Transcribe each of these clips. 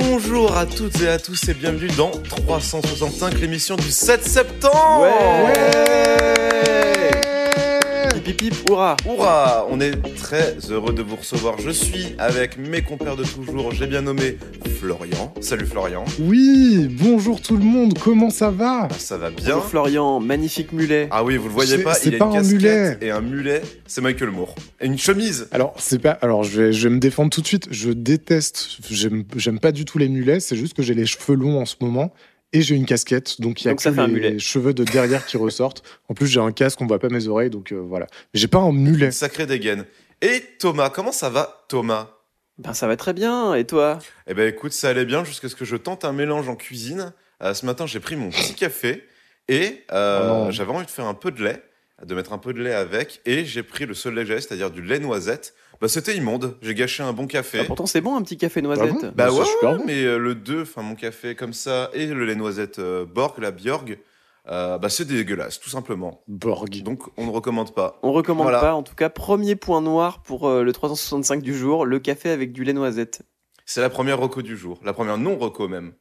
Bonjour à toutes et à tous et bienvenue dans 365, l'émission du 7 septembre Ouais. Hurrah. On est très heureux de vous recevoir. Je suis avec mes compères de toujours, j'ai bien nommé Florian. Salut Florian. Oui, bonjour tout le monde, comment ça va? Ah, ça va bien Bonjour Florian, magnifique mulet. Ah oui, vous le voyez pas, c'est il a pas une un casquette mulet. et un mulet, c'est Michael Moore. Et une chemise Alors, c'est pas. Alors, je vais, je vais me défendre tout de suite. Je déteste. J'aime j'aime pas du tout les mulets. C'est juste que j'ai les cheveux longs en ce moment et j'ai une casquette, donc il y a Donc ça que les mulet. cheveux de derrière qui ressortent. En plus, j'ai un casque, on voit pas mes oreilles, donc euh, voilà. J'ai pas un mulet. Une sacrée dégaine. Et Thomas, comment ça va Thomas? Ben ça va très bien, et toi? Eh ben écoute, ça allait bien jusqu'à ce que je tente un mélange en cuisine. Euh, ce matin, j'ai pris mon petit café et euh, Oh non. j'avais envie de faire un peu de lait, de mettre un peu de lait avec, et j'ai pris le seul lait que j'avais, c'est-à-dire du lait noisette. Bah c'était immonde, j'ai gâché un bon café. Ah, Pourtant c'est bon un petit café noisette. bon bah c'est ouais, super ouais, bon. mais euh, le 2, enfin mon café comme ça, et le lait noisette euh, Borg, la Bjorg, euh, bah c'est dégueulasse, tout simplement. Borg. Donc on ne recommande pas. On recommande Voilà. pas, en tout cas, premier point noir pour euh, le 365 du jour, le café avec du lait noisette. C'est la première reco du jour, la première non-reco même.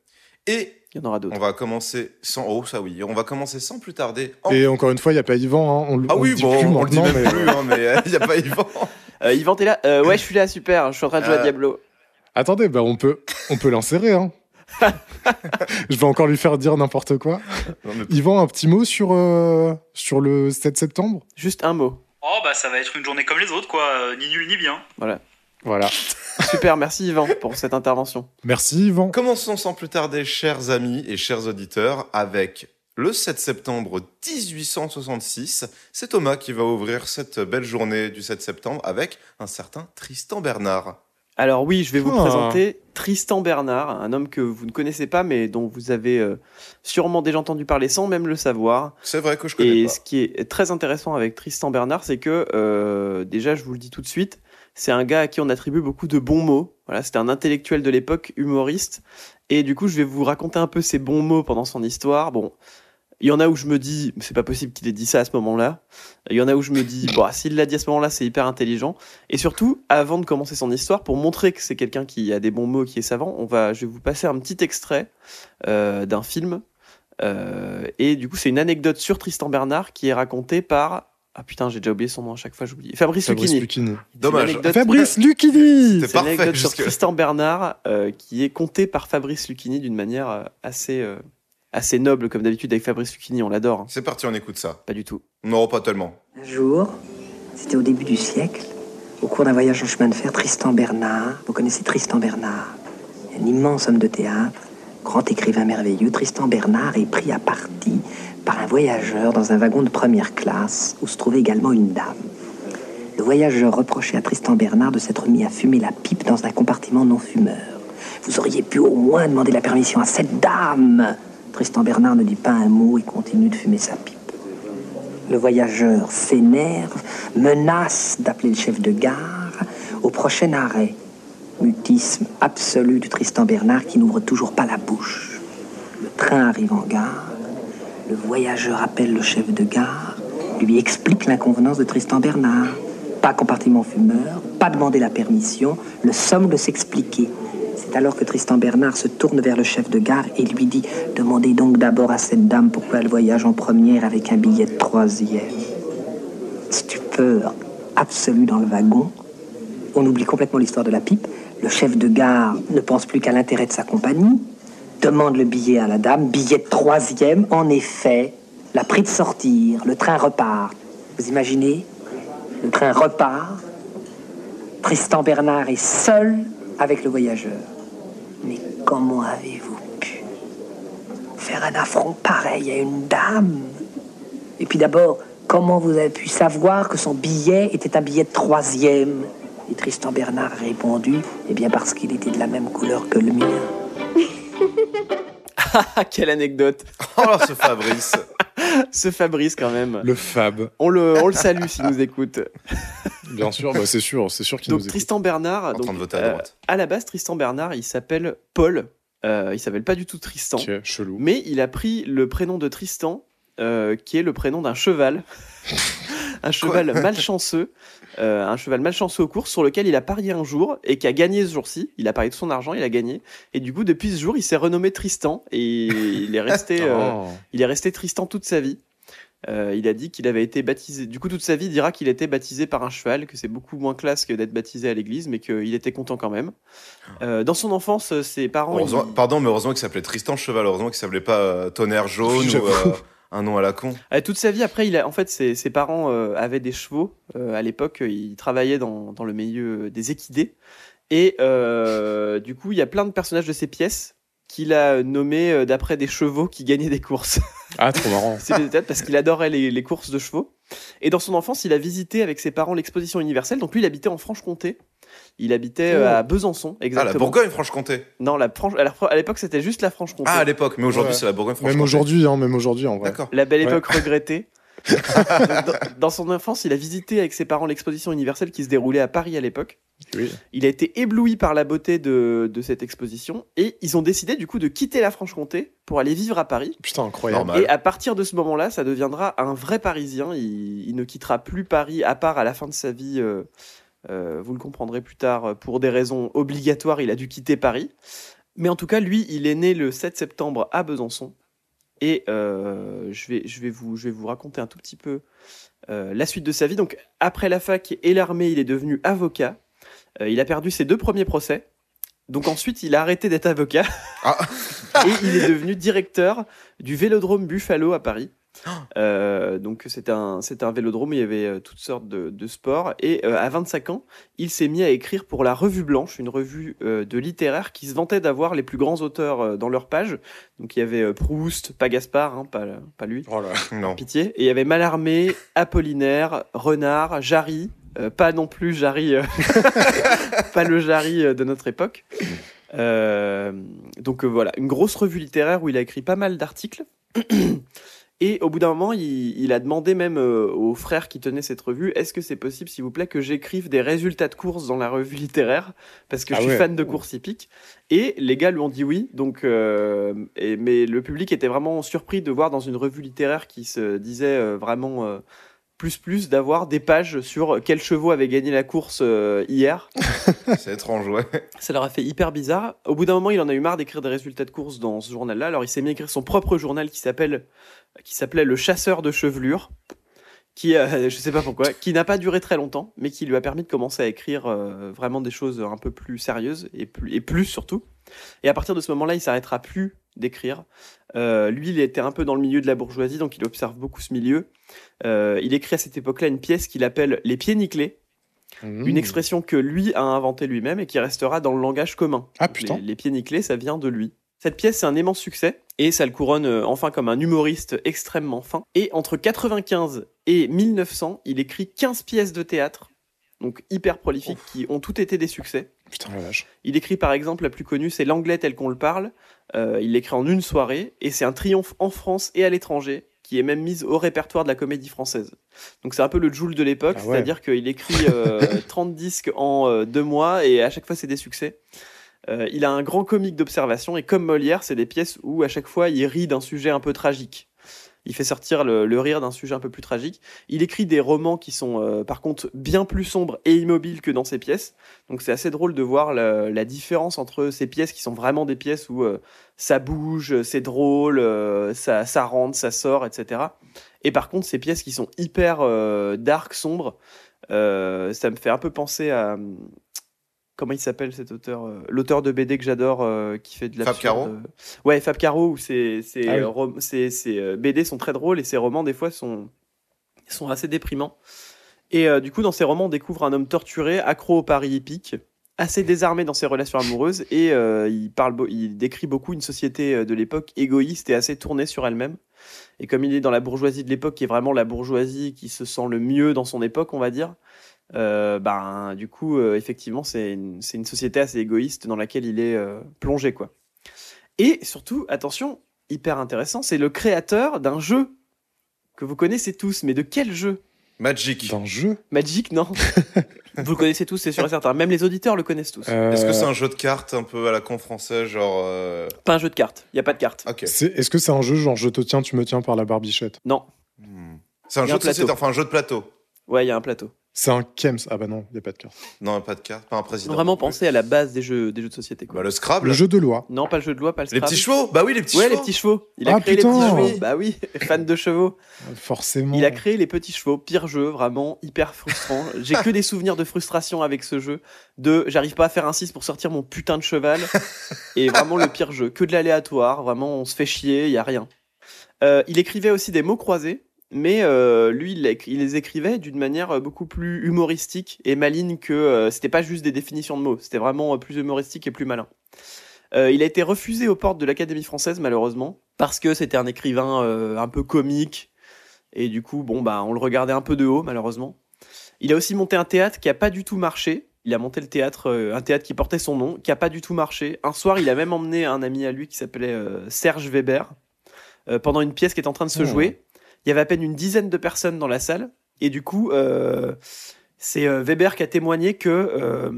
Et Il y en aura d'autres. on va commencer sans... Oh ça oui, on va commencer sans plus tarder. en Et encore une fois, il y a pas Yvan. hein, On, Ah on oui, le dit bon, plus on le dit même mais- plus, hein, mais il n'y a pas Yvan. Euh, Yvan, t'es là Euh, Ouais, je suis là, super, je suis en train de jouer à Euh, Diablo. Attendez, bah on peut, on peut l'insérer. Hein. je vais encore lui faire dire n'importe quoi. Non, mais- Yvan, un petit mot sur, euh, sur le 7 septembre? Juste un mot. Oh bah ça va être une journée comme les autres quoi, ni nul ni bien. Voilà. Super, merci Yvan pour cette intervention. Merci Yvan. Commençons sans plus tarder, chers amis et chers auditeurs, avec le 7 septembre 1866. C'est Thomas qui va ouvrir cette belle journée du 7 septembre avec un certain Tristan Bernard. Alors oui, je vais vous Ah. présenter Tristan Bernard, un homme que vous ne connaissez pas, mais dont vous avez euh, sûrement déjà entendu parler sans même le savoir. C'est vrai que je connais Et pas. ce qui est très intéressant avec Tristan Bernard, c'est que, euh, déjà, je vous le dis tout de suite, c'est un gars à qui on attribue beaucoup de bons mots. Voilà, c'était un intellectuel de l'époque, humoriste. Et du coup, je vais vous raconter un peu ses bons mots pendant son histoire. Bon, il y en a où je me dis, c'est pas possible qu'il ait dit ça à ce moment-là. Il y en a où je me dis, bon, s'il l'a dit à ce moment-là, c'est hyper intelligent. Et surtout, avant de commencer son histoire, pour montrer que c'est quelqu'un qui a des bons mots, qui est savant, on va, je vais vous passer un petit extrait euh, d'un film. Euh, et du coup, c'est une anecdote sur Tristan Bernard qui est racontée par. Ah putain, j'ai déjà oublié son nom à chaque fois, j'oublie. Fabrice, Fabrice Lucchini. Dommage. Fabrice Lucchini C'est une parfait anecdote sur Tristan Bernard euh, qui est contée par Fabrice Lucchini d'une manière euh, assez, euh, assez noble, comme d'habitude avec Fabrice Lucchini, on l'adore. hein. C'est parti, on écoute ça. Pas du tout. Non, pas tellement. Un jour, c'était au début du siècle, au cours d'un voyage en chemin de fer, Tristan Bernard, vous connaissez Tristan Bernard, un immense homme de théâtre, grand écrivain merveilleux, Tristan Bernard est pris à partie par un voyageur dans un wagon de première classe où se trouvait également une dame. Le voyageur reprochait à Tristan Bernard de s'être mis à fumer la pipe dans un compartiment non fumeur. Vous auriez pu au moins demander la permission à cette dame. Tristan Bernard ne dit pas un mot et continue de fumer sa pipe. Le voyageur s'énerve, menace d'appeler le chef de gare au prochain arrêt. Mutisme absolu de Tristan Bernard qui n'ouvre toujours pas la bouche. Le train arrive en gare. Le voyageur appelle le chef de gare, lui explique l'inconvenance de Tristan Bernard. Pas compartiment fumeur, pas demander la permission, le somme de s'expliquer. Alors que Tristan Bernard se tourne vers le chef de gare et lui dit Demandez donc d'abord à cette dame pourquoi elle voyage en première avec un billet de troisième. Stupeur absolue dans le wagon. On oublie complètement l'histoire de la pipe. Le chef de gare ne pense plus qu'à l'intérêt de sa compagnie. Demande le billet à la dame. Billet de troisième. En effet, la pris de sortir. Le train repart. Vous imaginez? Le train repart. Tristan Bernard est seul avec le voyageur. Comment avez-vous pu faire un affront pareil à une dame? Et puis d'abord, comment vous avez pu savoir que son billet était un billet de troisième? Et Tristan Bernard a répondu, eh bien parce qu'il était de la même couleur que le mien. Ah, quelle anecdote Oh, ce Fabrice. Ce Fabrice, quand même. Le Fab, On le, on le salue s'il nous écoute. Bien sûr, bah, c'est sûr, c'est sûr qu'il nous Donc écoute. Tristan Bernard, En donc, train de voter à euh, à la base, Tristan Bernard, il s'appelle Paul. Euh, il s'appelle pas du tout Tristan. Ok, chelou. Mais il a pris le prénom de Tristan, euh, qui est le prénom d'un cheval. un cheval malchanceux. euh, un cheval malchanceux aux courses sur lequel il a parié un jour et qui a gagné ce jour-ci. Il a parié de son argent, il a gagné. Et du coup, depuis ce jour, il s'est renommé Tristan et il est resté, euh, Oh. il est resté Tristan toute sa vie. Euh, il a dit qu'il avait été baptisé. Du coup, toute sa vie, il dira qu'il était baptisé par un cheval, que c'est beaucoup moins classe que d'être baptisé à l'église, mais qu'il était content quand même. Euh, dans son enfance, ses parents. Pardon, mais heureusement qu'il s'appelait Tristan Cheval. Heureusement qu'il s'appelait pas euh, Tonnerre Jaune ou euh, un nom à la con. Euh, toute sa vie, après, il a, en fait, ses, ses parents euh, avaient des chevaux. Euh, à l'époque, euh, il travaillait dans, dans le milieu des équidés. Et euh, du coup, il y a plein de personnages de ses pièces qu'il a nommés euh, d'après des chevaux qui gagnaient des courses. Ah, trop marrant. C'est des têtes parce qu'il adorait les, les courses de chevaux. Et dans son enfance, il a visité avec ses parents l'exposition universelle. Donc lui, il habitait en Franche-Comté. Il habitait euh, Oh. à Besançon, Ah, exactement. la Bourgogne-Franche-Comté. Non, la Franche- à l'époque, c'était juste la Franche-Comté. Ah, à l'époque, mais aujourd'hui, Ouais. c'est la Bourgogne-Franche-Comté. Même aujourd'hui, hein, même aujourd'hui, en vrai. D'accord. La belle Ouais. époque regrettée. Dans, dans son enfance, il a visité avec ses parents l'exposition universelle qui se déroulait à Paris à l'époque. Oui. Il a été ébloui par la beauté de, de cette exposition et ils ont décidé du coup de quitter la Franche-Comté pour aller vivre à Paris. Putain, incroyable. Normal. Et à partir de ce moment-là, ça deviendra un vrai Parisien. Il, il ne quittera plus Paris à part à la fin de sa vie. euh, euh, vous le comprendrez plus tard. euh, Pour des raisons obligatoires, il a dû quitter Paris. Mais en tout cas, lui, il est né le 7 septembre à Besançon. Et euh, je, vais, je, vais vous, je vais vous raconter un tout petit peu euh, la suite de sa vie. Donc, après la fac et l'armée, il est devenu avocat. Euh, il a perdu ses deux premiers procès. Donc ensuite, il a arrêté d'être avocat. Ah. et il est devenu directeur du Vélodrome Buffalo à Paris. Euh, donc c'était un, un vélodrome où il y avait euh, toutes sortes de, de sports. Et euh, à 25 ans, il s'est mis à écrire pour la Revue Blanche, une revue euh, de littéraire qui se vantait d'avoir les plus grands auteurs dans leur page. Donc il y avait Proust, pas Gaspard, hein, pas, pas lui, Oh là. Non. pitié. Et il y avait Mallarmé, Apollinaire, Renard, Jarry, pas non plus Jarry, pas le Jarry de notre époque. Donc voilà, une grosse revue littéraire où il a écrit pas mal d'articles. Et au bout d'un moment, il, il a demandé même euh, aux frères qui tenaient cette revue est-ce que c'est possible, s'il vous plaît, que j'écrive des résultats de courses dans la revue littéraire? Parce que Ah je suis ouais. fan de courses hippiques. Et les gars lui ont dit oui. Donc, euh, et- mais le public était vraiment surpris de voir dans une revue littéraire qui se disait euh, vraiment plus plus d'avoir des pages sur quels chevaux avaient gagné la course euh, hier. C'est étrange, ouais. Ça leur a fait hyper bizarre. Au bout d'un moment, il en a eu marre d'écrire des résultats de course dans ce journal-là. Alors, il s'est mis à écrire son propre journal qui s'appelle, qui s'appelait Le Chasseur de chevelure, qui, euh, je sais pas pourquoi, qui n'a pas duré très longtemps, mais qui lui a permis de commencer à écrire euh, vraiment des choses un peu plus sérieuses et plus, et plus surtout. Et à partir de ce moment-là, il s'arrêtera plus d'écrire. Euh, lui, il était un peu dans le milieu de la bourgeoisie, donc il observe beaucoup ce milieu. Euh, il écrit à cette époque-là une pièce qu'il appelle Les pieds nickelés Mmh. une expression que lui a inventée lui-même et qui restera dans le langage commun. Ah putain. Les, les pieds nickelés, ça vient de lui. Cette pièce, c'est un immense succès et ça le couronne euh, enfin comme un humoriste extrêmement fin. Et entre 95 et 1900, il écrit 15 pièces de théâtre, donc hyper prolifiques, qui ont toutes été des succès. Putain, la vache. Il écrit par exemple, la plus connue, c'est L'anglais tel qu'on le parle. Euh, il l'écrit en une soirée et c'est un triomphe en France et à l'étranger qui est même mise au répertoire de la comédie française. Donc c'est un peu le Joule de l'époque, Ah ouais. c'est-à-dire qu'il écrit euh, 30 disques en euh, deux mois et à chaque fois c'est des succès. Euh, il a un grand comique d'observation et comme Molière, c'est des pièces où à chaque fois il rit d'un sujet un peu tragique. Il fait sortir le, le rire d'un sujet un peu plus tragique. Il écrit des romans qui sont euh, par contre bien plus sombres et immobiles que dans ses pièces. Donc c'est assez drôle de voir la, la différence entre ces pièces qui sont vraiment des pièces où euh, ça bouge, c'est drôle, euh, ça, ça rentre, ça sort, etc. Et par contre ces pièces qui sont hyper euh, dark, sombres, euh, ça me fait un peu penser à... Comment il s'appelle cet auteur euh, L'auteur de BD que j'adore, euh, qui fait de la Fab Caro Ouais, Fab Caro, où ses, ses, Ah oui. euh, rom- ses- ses, BD sont très drôles et ses romans, des fois, sont, sont assez déprimants. Et euh, du coup, dans ces romans, on découvre un homme torturé, accro au pari hippique, assez désarmé dans ses relations amoureuses, et euh, il, parle il décrit beaucoup une société de l'époque égoïste et assez tournée sur elle-même. Et comme il est dans la bourgeoisie de l'époque, qui est vraiment la bourgeoisie qui se sent le mieux dans son époque, on va dire, euh, ben, du coup, euh, effectivement, c'est une, société assez égoïste dans laquelle il est euh, plongé, quoi. Et surtout, attention, hyper intéressant, c'est le créateur d'un jeu que vous connaissez tous. Mais de quel jeu? Magic. D'un jeu? Magic, non Vous le connaissez tous, c'est sûr et certain. Même les auditeurs le connaissent tous. Est-ce que c'est un jeu de cartes un peu à la con français, genre. euh, Pas un jeu de cartes. Il y a pas de cartes. Ok. c'est- Est-ce que c'est un jeu genre je te tiens, tu me tiens par la barbichette? Non. Hmm. C'est un jeu un de plateau. enfin un jeu de plateau. Ouais, il y a un plateau. C'est un Kems. Ah bah non, il n'y a pas de carte. Non, pas de cartes, pas un président. vraiment penser à la base des jeux, des jeux de société. Quoi. Bah, le Scrabble. Le jeu de loi. Non, pas le jeu de loi, pas le Les Scrabble. petits chevaux Bah oui, les petits Ouais, chevaux. les petits chevaux. Il a Ah, créé putain. les petits chevaux. Bah oui, fan de chevaux. Forcément. Il a créé les petits chevaux. Pire jeu, vraiment hyper frustrant. J'ai que des souvenirs de frustration avec ce jeu. De, j'arrive pas à faire un 6 pour sortir mon putain de cheval. Et vraiment le pire jeu. Que de l'aléatoire. Vraiment, on se fait chier. Il y a rien. Euh, il écrivait aussi des mots croisés. Mais euh, lui, il, les écrivait d'une manière euh, beaucoup plus humoristique et maligne que euh, c'était pas juste des définitions de mots, c'était vraiment plus humoristique et plus malin. Euh, il a été refusé aux portes de l'Académie française malheureusement parce que c'était un écrivain un peu comique et du coup bon bah on le regardait un peu de haut malheureusement. Il a aussi monté un théâtre qui a pas du tout marché. Il a monté le théâtre, un théâtre qui portait son nom, qui a pas du tout marché. Un soir, il a même emmené un ami à lui qui s'appelait Serge Weber pendant une pièce qui est en train de se Oh. jouer. Il y avait à peine une dizaine de personnes dans la salle. Et du coup, euh, c'est euh, Weber qui a témoigné que. euh,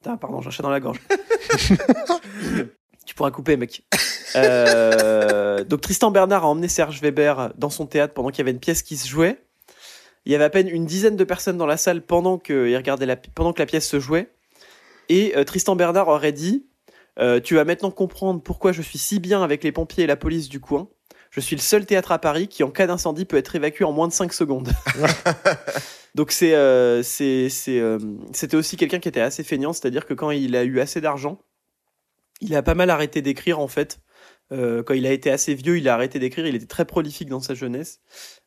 Putain, pardon, j'ai un chat dans la gorge. tu pourras couper, mec. Euh, donc Tristan Bernard a emmené Serge Weber dans son théâtre pendant qu'il y avait une pièce qui se jouait. Il y avait à peine une dizaine de personnes dans la salle pendant que, il regardait la, pendant que la pièce se jouait. Et Tristan Bernard aurait dit Tu vas maintenant comprendre pourquoi je suis si bien avec les pompiers et la police du coin. Je suis le seul théâtre à Paris qui, en cas d'incendie, peut être évacué en moins de 5 secondes. Donc c'est, euh, c'est, c'est, euh, c'était aussi quelqu'un qui était assez feignant, c'est-à-dire que quand il a eu assez d'argent, il a pas mal arrêté d'écrire en fait. Euh, quand il a été assez vieux, il a arrêté d'écrire. Il était très prolifique dans sa jeunesse,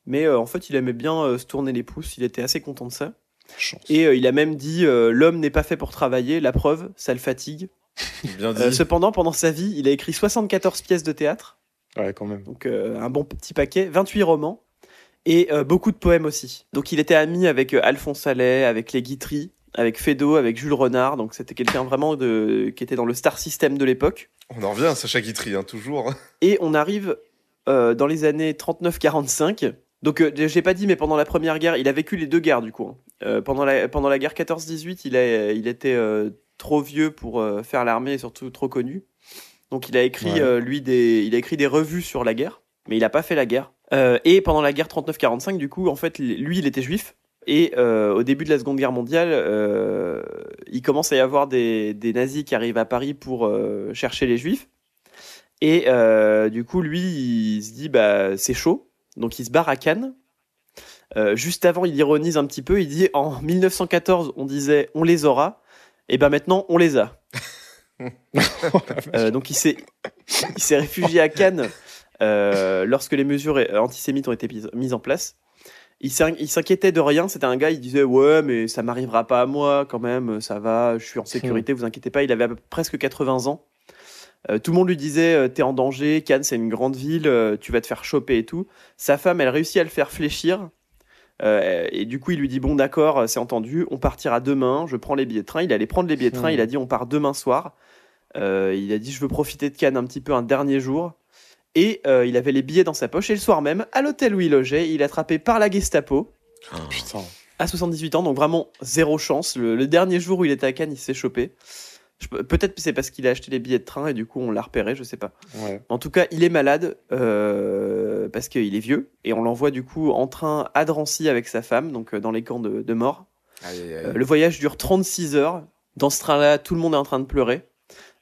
mais en fait, il aimait bien se tourner les pouces. Il était assez content de ça. Chance. Et il a même dit l'homme n'est pas fait pour travailler. La preuve, ça le fatigue. Bien dit. Cependant, pendant sa vie, il a écrit 74 pièces de théâtre Ouais, quand même. donc euh, un bon petit paquet, 28 romans et euh, beaucoup de poèmes aussi. Donc il était ami avec euh, Alphonse Allais, avec les Guitry, avec Fédo, avec Jules Renard, donc c'était quelqu'un vraiment de qui était dans le star system de l'époque. On en revient à Sacha Guitry, hein, toujours. Et on arrive euh, dans les années 39-45. Donc euh, j'ai pas dit, mais pendant la première guerre, il a vécu les deux guerres du coup. hein. Euh, pendant la pendant la guerre 14-18, il a il était euh, trop vieux pour euh, faire l'armée et surtout trop connu. Donc il a écrit Ouais. euh, lui des il a écrit des revues sur la guerre, mais il a pas fait la guerre. Euh, et pendant la guerre 39-45, du coup, en fait, lui, il était juif. Et euh, au début de la Seconde Guerre mondiale, il commence à y avoir des, des nazis qui arrivent à Paris pour chercher les juifs. Et du coup, lui, il se dit, bah, c'est chaud. Donc il se barre à Cannes. Juste avant, il ironise un petit peu. Il dit, en 1914, on disait, on les aura. Et ben maintenant, on les a. Euh, donc il s'est, il s'est réfugié à Cannes euh, lorsque les mesures antisémites ont été mises- en place. Il s'in- il s'inquiétait de rien. C'était un gars, il disait ouais, mais ça m'arrivera pas à moi quand même. Ça va, je suis en sécurité. Vous inquiétez pas. Il avait presque 80 ans. Euh, tout le monde lui disait t'es en danger. Cannes c'est une grande ville. tu vas te faire choper et tout. Sa femme, elle réussit à le faire fléchir. Euh, et du coup, il lui dit bon d'accord, c'est entendu. On partira demain. Je prends les billets de train. Il allait prendre les billets de train. Il a dit on part demain soir. Euh, il a dit je veux profiter de Cannes un petit peu un dernier jour. Et euh, il avait les billets dans sa poche. Et le soir même, à l'hôtel où il logeait, il est attrapé par la Gestapo Putain. à 78 ans. Donc vraiment zéro chance. Le, le dernier jour où il était à Cannes, il s'est chopé. Peut-être que c'est parce qu'il a acheté les billets de train et du coup on l'a repéré, je sais pas. Ouais. En tout cas, il est malade euh, parce qu'il est vieux et on l'envoie du coup en train à Drancy avec sa femme, donc dans les camps de, de mort. Euh, le voyage dure 36 heures. Dans ce train-là, tout le monde est en train de pleurer.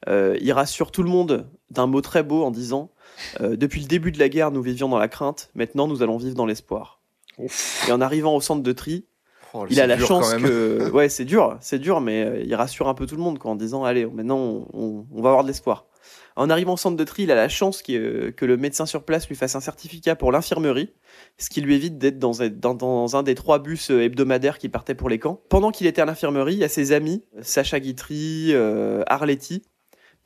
Euh, il rassure tout le monde d'un mot très beau en disant euh, Depuis le début de la guerre, nous vivions dans la crainte. Maintenant, nous allons vivre dans l'espoir. Et en arrivant au centre de tri, Oh, il a la chance que. Ouais, c'est dur, c'est dur, mais euh, il rassure un peu tout le monde quoi, en disant Allez, maintenant, on, on- on va avoir de l'espoir. En arrivant au centre de tri, il a la chance que le médecin sur place lui fasse un certificat pour l'infirmerie, ce qui lui évite d'être dans, un- dans- dans un des trois bus hebdomadaires qui partaient pour les camps. Pendant qu'il était à l'infirmerie, il y a ses amis, Sacha Guitry, Arletty,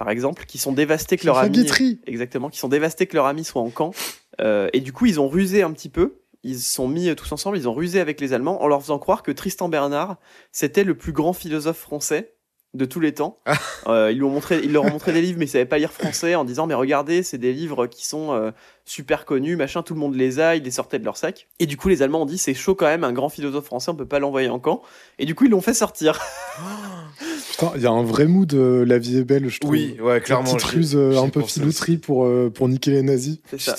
par exemple, qui sont dévastés que leur ami. Exactement, qui sont dévastés que leur ami soit en camp. Euh, et du coup, ils ont rusé un petit peu. Ils se sont mis euh, tous ensemble, ils ont rusé avec les Allemands en leur faisant croire que Tristan Bernard, c'était le plus grand philosophe français de tous les temps. Euh, ils, lui ont montré, ils leur ont montré des livres, mais ils savaient pas lire français en disant Mais regardez, c'est des livres qui sont euh, super connus, machin, tout le monde les a, ils les sortaient de leur sac. Et du coup, les Allemands ont dit C'est chaud quand même, un grand philosophe français, on peut pas l'envoyer en camp. Et du coup, ils l'ont fait sortir. Putain, il y a un vrai mood de La vie est belle, je trouve. Oui, ouais, clairement. petite ruse euh, un peu filouterie pour, euh, pour niquer les nazis. C'est ça.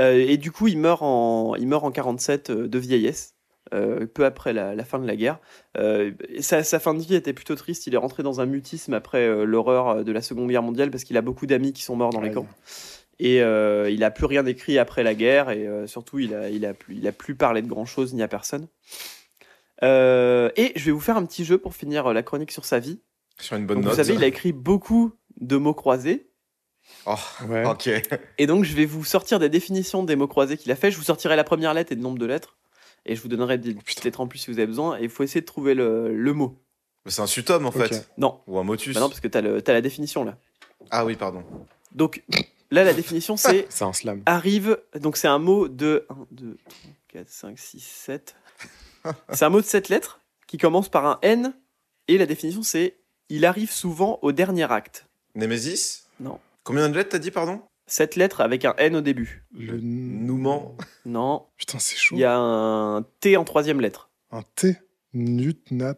Euh, et du coup, il meurt en, il meurt en 47 euh, de vieillesse, euh, peu après la, la fin de la guerre. Euh, sa, sa fin de vie était plutôt triste. Il est rentré dans un mutisme après euh, l'horreur de la Seconde Guerre mondiale parce qu'il a beaucoup d'amis qui sont morts dans les camps. Et euh, il a plus rien écrit après la guerre et euh, surtout, il a, il, a plus, il a plus parlé de grand chose ni à personne. Euh, et je vais vous faire un petit jeu pour finir la chronique sur sa vie. Sur une bonne Donc, note. vous savez, il a écrit beaucoup de mots croisés. Oh, Ouais. ok. Et donc, je vais vous sortir des définitions des mots croisés qu'il a fait. Je vous sortirai la première lettre et le nombre de lettres. Et je vous donnerai des petites lettres en plus si vous avez besoin. Et il faut essayer de trouver le, le mot. Mais C'est un sutum en fait. Non, Ou un motus. Bah non parce que tu as, la définition là. Ah oui, pardon. Donc, là, la définition, c'est C'est un slam. arrive. Donc, c'est un mot de 1, 2, 3, 4, 5, 6, 7. C'est un mot de 7 lettres qui commence par un N. Et la définition, c'est il arrive souvent au dernier acte. Némésis? Non. Combien de lettres t'as dit, pardon? 7 lettres avec un N au début. Le... Nouement. Non. Putain, c'est chaud. Il y a un T en troisième lettre. Un T. Nut, nat,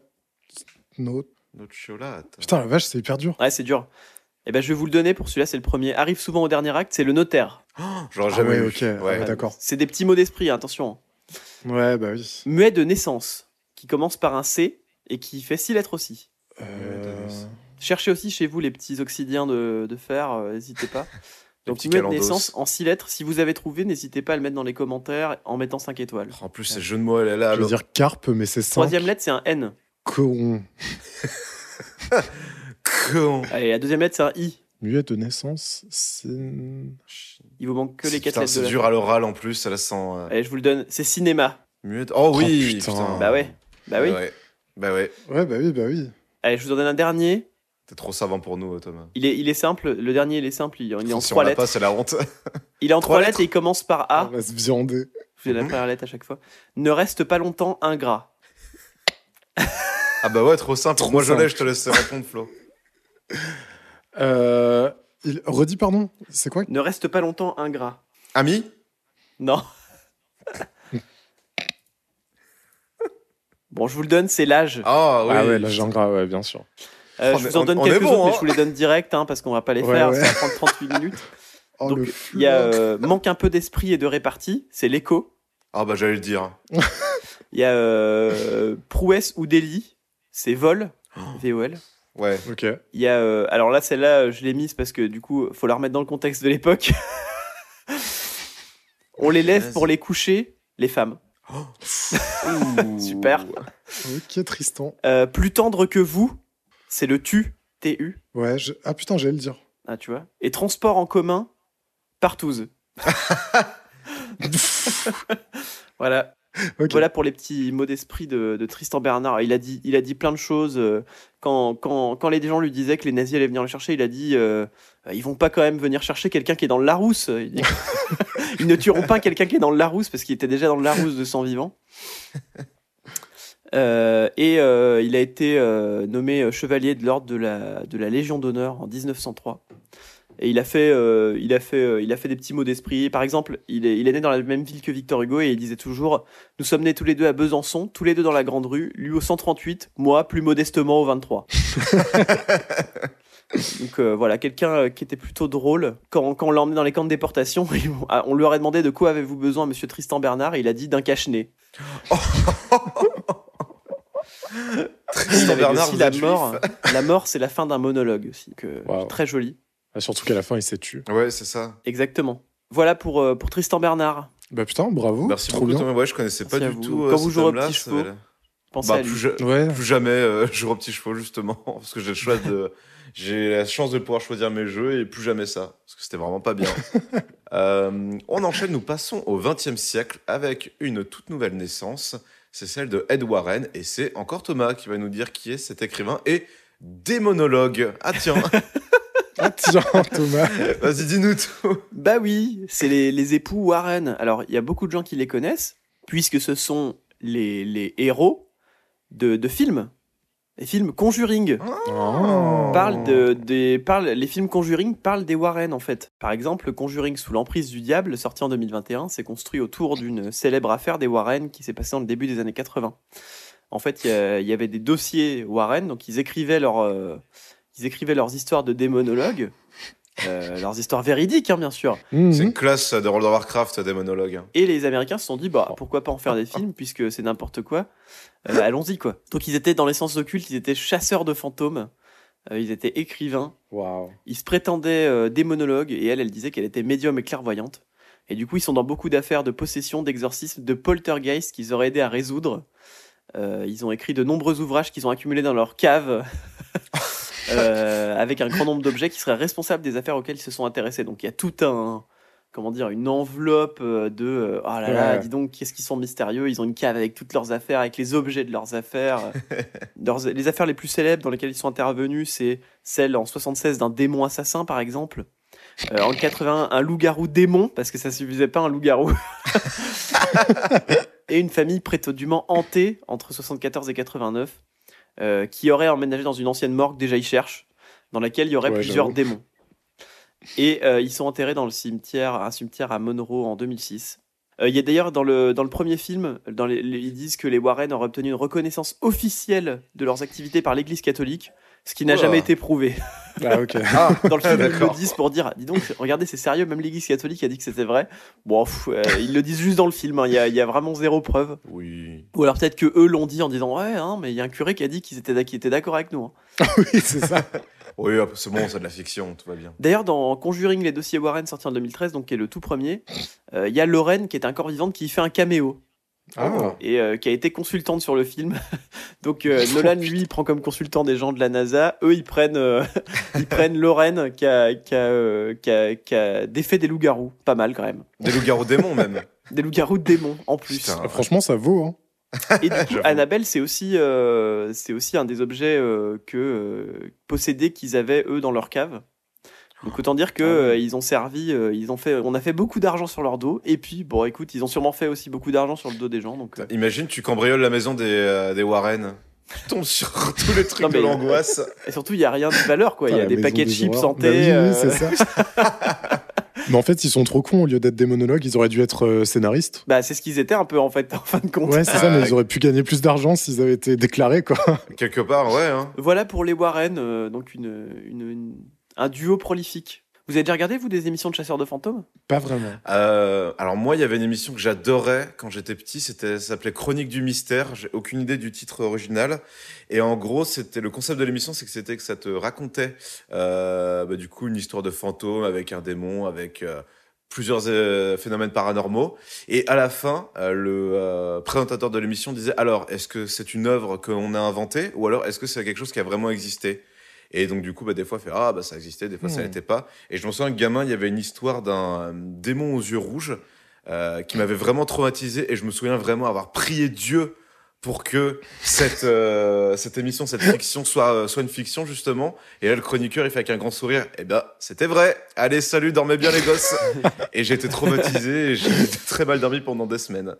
not. Notre chocolate. Putain, la vache, c'est hyper dur. Ouais, c'est dur. Eh ben, je vais vous le donner pour celui-là, c'est le premier. Arrive souvent au dernier acte, c'est le notaire. J'aurais Ah jamais ouais, eu. ok. Ouais. ouais, d'accord. C'est des petits mots d'esprit, hein, attention. Ouais, bah oui. Muet de naissance, qui commence par un C et qui fait six lettres aussi. Euh, Cherchez aussi chez vous les petits oxydiens de, de fer, euh, n'hésitez pas. Donc, petits muet de calendos. naissance en six lettres. Si vous avez trouvé, n'hésitez pas à le mettre dans les commentaires en mettant 5 étoiles. En plus, c'est jeu de mots, elle est là. je veux dire carpe, mais c'est simple. Troisième lettre, c'est un N. Con. Con. Allez, la deuxième lettre, c'est un I. Muet de naissance, c'est. Il vous manque que les quatre Putain, lettres de C'est dur à l'oral en plus, ça la sent. euh, Allez, je vous le donne. C'est cinéma. muette. Oh oui, Oh, putain. putain. Bah ouais. Bah oui. Ouais. Bah ouais. Ouais, bah oui, bah oui. Allez, je vous en donne un dernier. T'es trop savant pour nous, Thomas. Il est, il est simple. Le dernier, il est simple. Il, il est en si on trois l'a lettres. pas, c'est la honte. Il est en Trois trois lettres lettres et il commence par A. On va se viander. Je vais la première lettre à chaque fois. Ne reste pas longtemps ingrat. Ah bah ouais, trop simple. Trop Moi, je l'ai, je te laisse répondre, Flo. Euh, il... Redis, pardon, c'est quoi? Ne reste pas longtemps ingrat. Ami? Non. bon, je vous le donne, c'est l'âge. Ah oui. Ah ouais, là, j'ai un gras, ouais, bien sûr. Euh, on je vous en on- donne on quelques bon, autres, mais hein. je vous les donne direct, hein, parce qu'on va pas les Ouais, faire. ouais. Ça va prendre 38 minutes. Oh, Donc, Il y a euh, manque un peu d'esprit et de répartie, c'est l'écho. Ah bah j'allais le dire. Il y a euh, prouesse ou délit, c'est vol. VOL. Ouais. Ok. Il y a, euh, alors là, celle-là, je l'ai mise parce que du coup, faut la remettre dans le contexte de l'époque. On les lève Vas-y. pour les coucher, les femmes. Super. Ok, Tristan. Euh, plus tendre que vous, c'est le tu, TU. Ouais, je... ah putain, j'allais le dire. Ah, tu vois. Et transport en commun, partouze. voilà. Voilà pour les petits mots d'esprit de, de Tristan Bernard. Il a dit, il a dit plein de choses. euh, Quand, quand, quand les gens lui disaient que les nazis allaient venir le chercher, il a dit euh, ils vont pas quand même venir chercher quelqu'un qui est dans le Larousse. Ils ne tueront pas quelqu'un qui est dans le Larousse parce qu'il était déjà dans le Larousse de sang vivant. Euh, et euh, il a été euh, nommé chevalier de l'ordre de la, Légion d'honneur en 1903. Et il a fait, il a fait, il a fait des petits mots d'esprit. Par exemple, il est, né dans la même ville que Victor Hugo et il disait toujours Nous sommes nés tous les deux à Besançon, tous les deux dans la grande rue, lui au 138, moi plus modestement au 23. Donc voilà, quelqu'un qui était plutôt drôle. Quand, on l'a emmené dans les camps de déportation, ah, on lui aurait demandé de quoi avez-vous besoin, monsieur Tristan Bernard, et il a dit d'un cache-nez. Tristan Bernard, aussi vous la mort. La mort, c'est la fin d'un monologue aussi, que, Wow. très joli. Ah, surtout qu'à la fin, il s'est tué. Ouais, c'est ça. Exactement. Voilà pour, euh, pour Tristan Bernard. Bah putain, bravo. Merci trop beaucoup, bien. Thomas. Ouais, je connaissais pas Merci du vous. tout. Quand euh, vous homme-là, petits ça chevaux, va- Pensez Bah, à lui. plus, ja- Ouais. plus jamais euh, je joue aux petits chevaux, justement. Parce que j'ai le choix de. J'ai la chance de pouvoir choisir mes jeux et plus jamais ça. Parce que c'était vraiment pas bien. Euh, on enchaîne, nous passons au XXe siècle avec une toute nouvelle naissance. C'est celle de Ed Warren. Et c'est encore Thomas qui va nous dire qui est cet écrivain et démonologue. Ah tiens, Ah tiens, Thomas. vas-y, dis-nous tout. Bah oui, c'est les, les époux Warren. Alors, il y a beaucoup de gens qui les connaissent, puisque ce sont les, les héros de, de films. Les films Conjuring. Oh. Parlent de, des, parlent, les films Conjuring parlent des Warren en fait. Par exemple, Conjuring sous l'emprise du diable, sorti en 2021, s'est construit autour d'une célèbre affaire des Warren qui s'est passée dans le début des années 80. En fait, il y, avait des dossiers Warren, donc ils écrivaient, leur, euh, ils écrivaient leurs histoires de démonologues, euh, leurs histoires véridiques hein, bien sûr. Mhm. C'est une classe de World of Warcraft des monologues. Et les Américains se sont dit, bah, pourquoi pas en faire des films, puisque c'est n'importe quoi. Euh, Allons-y, quoi. Donc, ils étaient dans les sens occultes, ils étaient chasseurs de fantômes, euh, ils étaient écrivains, Waouh. ils se prétendaient euh, démonologues, et elle, elle disait qu'elle était médium et clairvoyante. Et du coup, ils sont dans beaucoup d'affaires de possession, d'exorcisme, de poltergeist qu'ils auraient aidé à résoudre. Euh, ils ont écrit de nombreux ouvrages qu'ils ont accumulés dans leur cave. avec un grand nombre d'objets qui seraient responsables des affaires auxquelles ils se sont intéressés. Donc il y a tout un, comment dire, une enveloppe euh, de, oh là là, Ouais. dis donc, qu'est-ce qu'ils sont mystérieux. Ils ont une cave avec toutes leurs affaires, avec les objets de leurs affaires. Leurs- les affaires les plus célèbres dans lesquelles ils sont intervenus, c'est celle en 76 d'un démon assassin, par exemple. Euh, en 81, un loup-garou démon, parce que ça suffisait pas un loup-garou. et une famille prétendument hantée entre 74 et 89, euh, qui aurait emménagé dans une ancienne morgue, déjà ils cherchent, dans laquelle il y aurait Ouais, plusieurs démons. Et euh, ils sont enterrés dans le cimetière, un cimetière à Monroe en 2006. Euh, Il y a d'ailleurs dans le, dans le premier film, dans les, les- ils disent que les Warren auraient obtenu une reconnaissance officielle de leurs activités par l'Église catholique, ce qui n'a jamais été prouvé. Ah, ok. Ah, Dans le film, ils le disent pour dire, dis donc, regardez, c'est sérieux, même l'Église catholique a dit que c'était vrai. Bon, pff, euh, ils le disent juste dans le film, hein, il y, a, il y a vraiment zéro preuve. Oui. Ou alors peut-être que eux l'ont dit en disant, ouais, hein, mais il y a un curé qui a dit qu'ils étaient, étaient d'accord avec nous. hein. oui, c'est ça. Oui, hop, c'est bon, c'est de la fiction, tout va bien. D'ailleurs, dans Conjuring, les dossiers Warren, sorti en 2013, donc qui est le tout premier, euh, il y a Lorraine, qui est un corps vivante, qui fait un caméo. Ah. et euh, qui a été consultante sur le film. Donc euh, Nolan, lui, il prend comme consultant des gens de la NASA. Eux, ils prennent, euh, ils prennent Lorraine qui a, qui, a, euh, qui, a, qui a défait des loups-garous. Pas mal quand même. Des loups-garous démons, même. Des loups-garous démons en plus. Putain. Ah, Franchement, ça vaut. Hein. Et du coup. Annabelle, c'est aussi, euh, c'est aussi un des objets euh, que euh, possédés qu'ils avaient eux dans leur cave. Donc autant dire que Ah euh, ils ont servi, euh, ils ont fait, on a fait beaucoup d'argent sur leur dos. Et puis bon, écoute, ils ont sûrement fait aussi beaucoup d'argent sur le dos des gens. Donc euh, Imagine, tu cambrioles la maison des, euh, des Warren. Tu tombes sur tous les trucs Non, mais- de l'angoisse. et surtout, il y a rien de valeur quoi. Il y a des paquets de chips santé. Bah oui, oui, c'est ça. Mais en fait, ils sont trop cons. Au lieu d'être des monologues, ils auraient dû être euh, scénaristes. Bah, c'est ce qu'ils étaient un peu en fait, en fin de compte. Ouais, c'est ça, mais ils auraient pu gagner plus d'argent s'ils avaient été déclarés, quoi. Quelque part, ouais. Hein. Voilà pour les Warren, euh, donc une, une- une- un duo prolifique. Vous avez déjà regardé vous des émissions de chasseurs de fantômes? Pas vraiment. Euh, alors moi, il y avait une émission que j'adorais quand j'étais petit. C'était, ça s'appelait Chronique du mystère. J'ai aucune idée du titre original. Et en gros, c'était le concept de l'émission, c'est que c'était que ça te racontait euh, bah, du coup une histoire de fantôme avec un démon, avec euh, plusieurs euh, phénomènes paranormaux. Et à la fin, euh, le euh, présentateur de l'émission disait alors, est-ce que c'est une œuvre qu'on a inventée ou alors est-ce que c'est quelque chose qui a vraiment existé? Et donc, du coup, bah, des fois, fait Ah, bah, ça existait, des fois, ça Hmm. n'était pas. Et je me souviens, gamin, il y avait une histoire d'un euh, démon aux yeux rouges euh, qui m'avait vraiment traumatisé. Et je me souviens vraiment avoir prié Dieu pour que cette, euh, cette émission, cette fiction soit, soit une fiction, justement. Et là, le chroniqueur, il fait avec un grand sourire Eh ben, c'était vrai. Allez, salut, dormez bien, les gosses. et j'ai été traumatisé et j'ai très mal dormi pendant des semaines.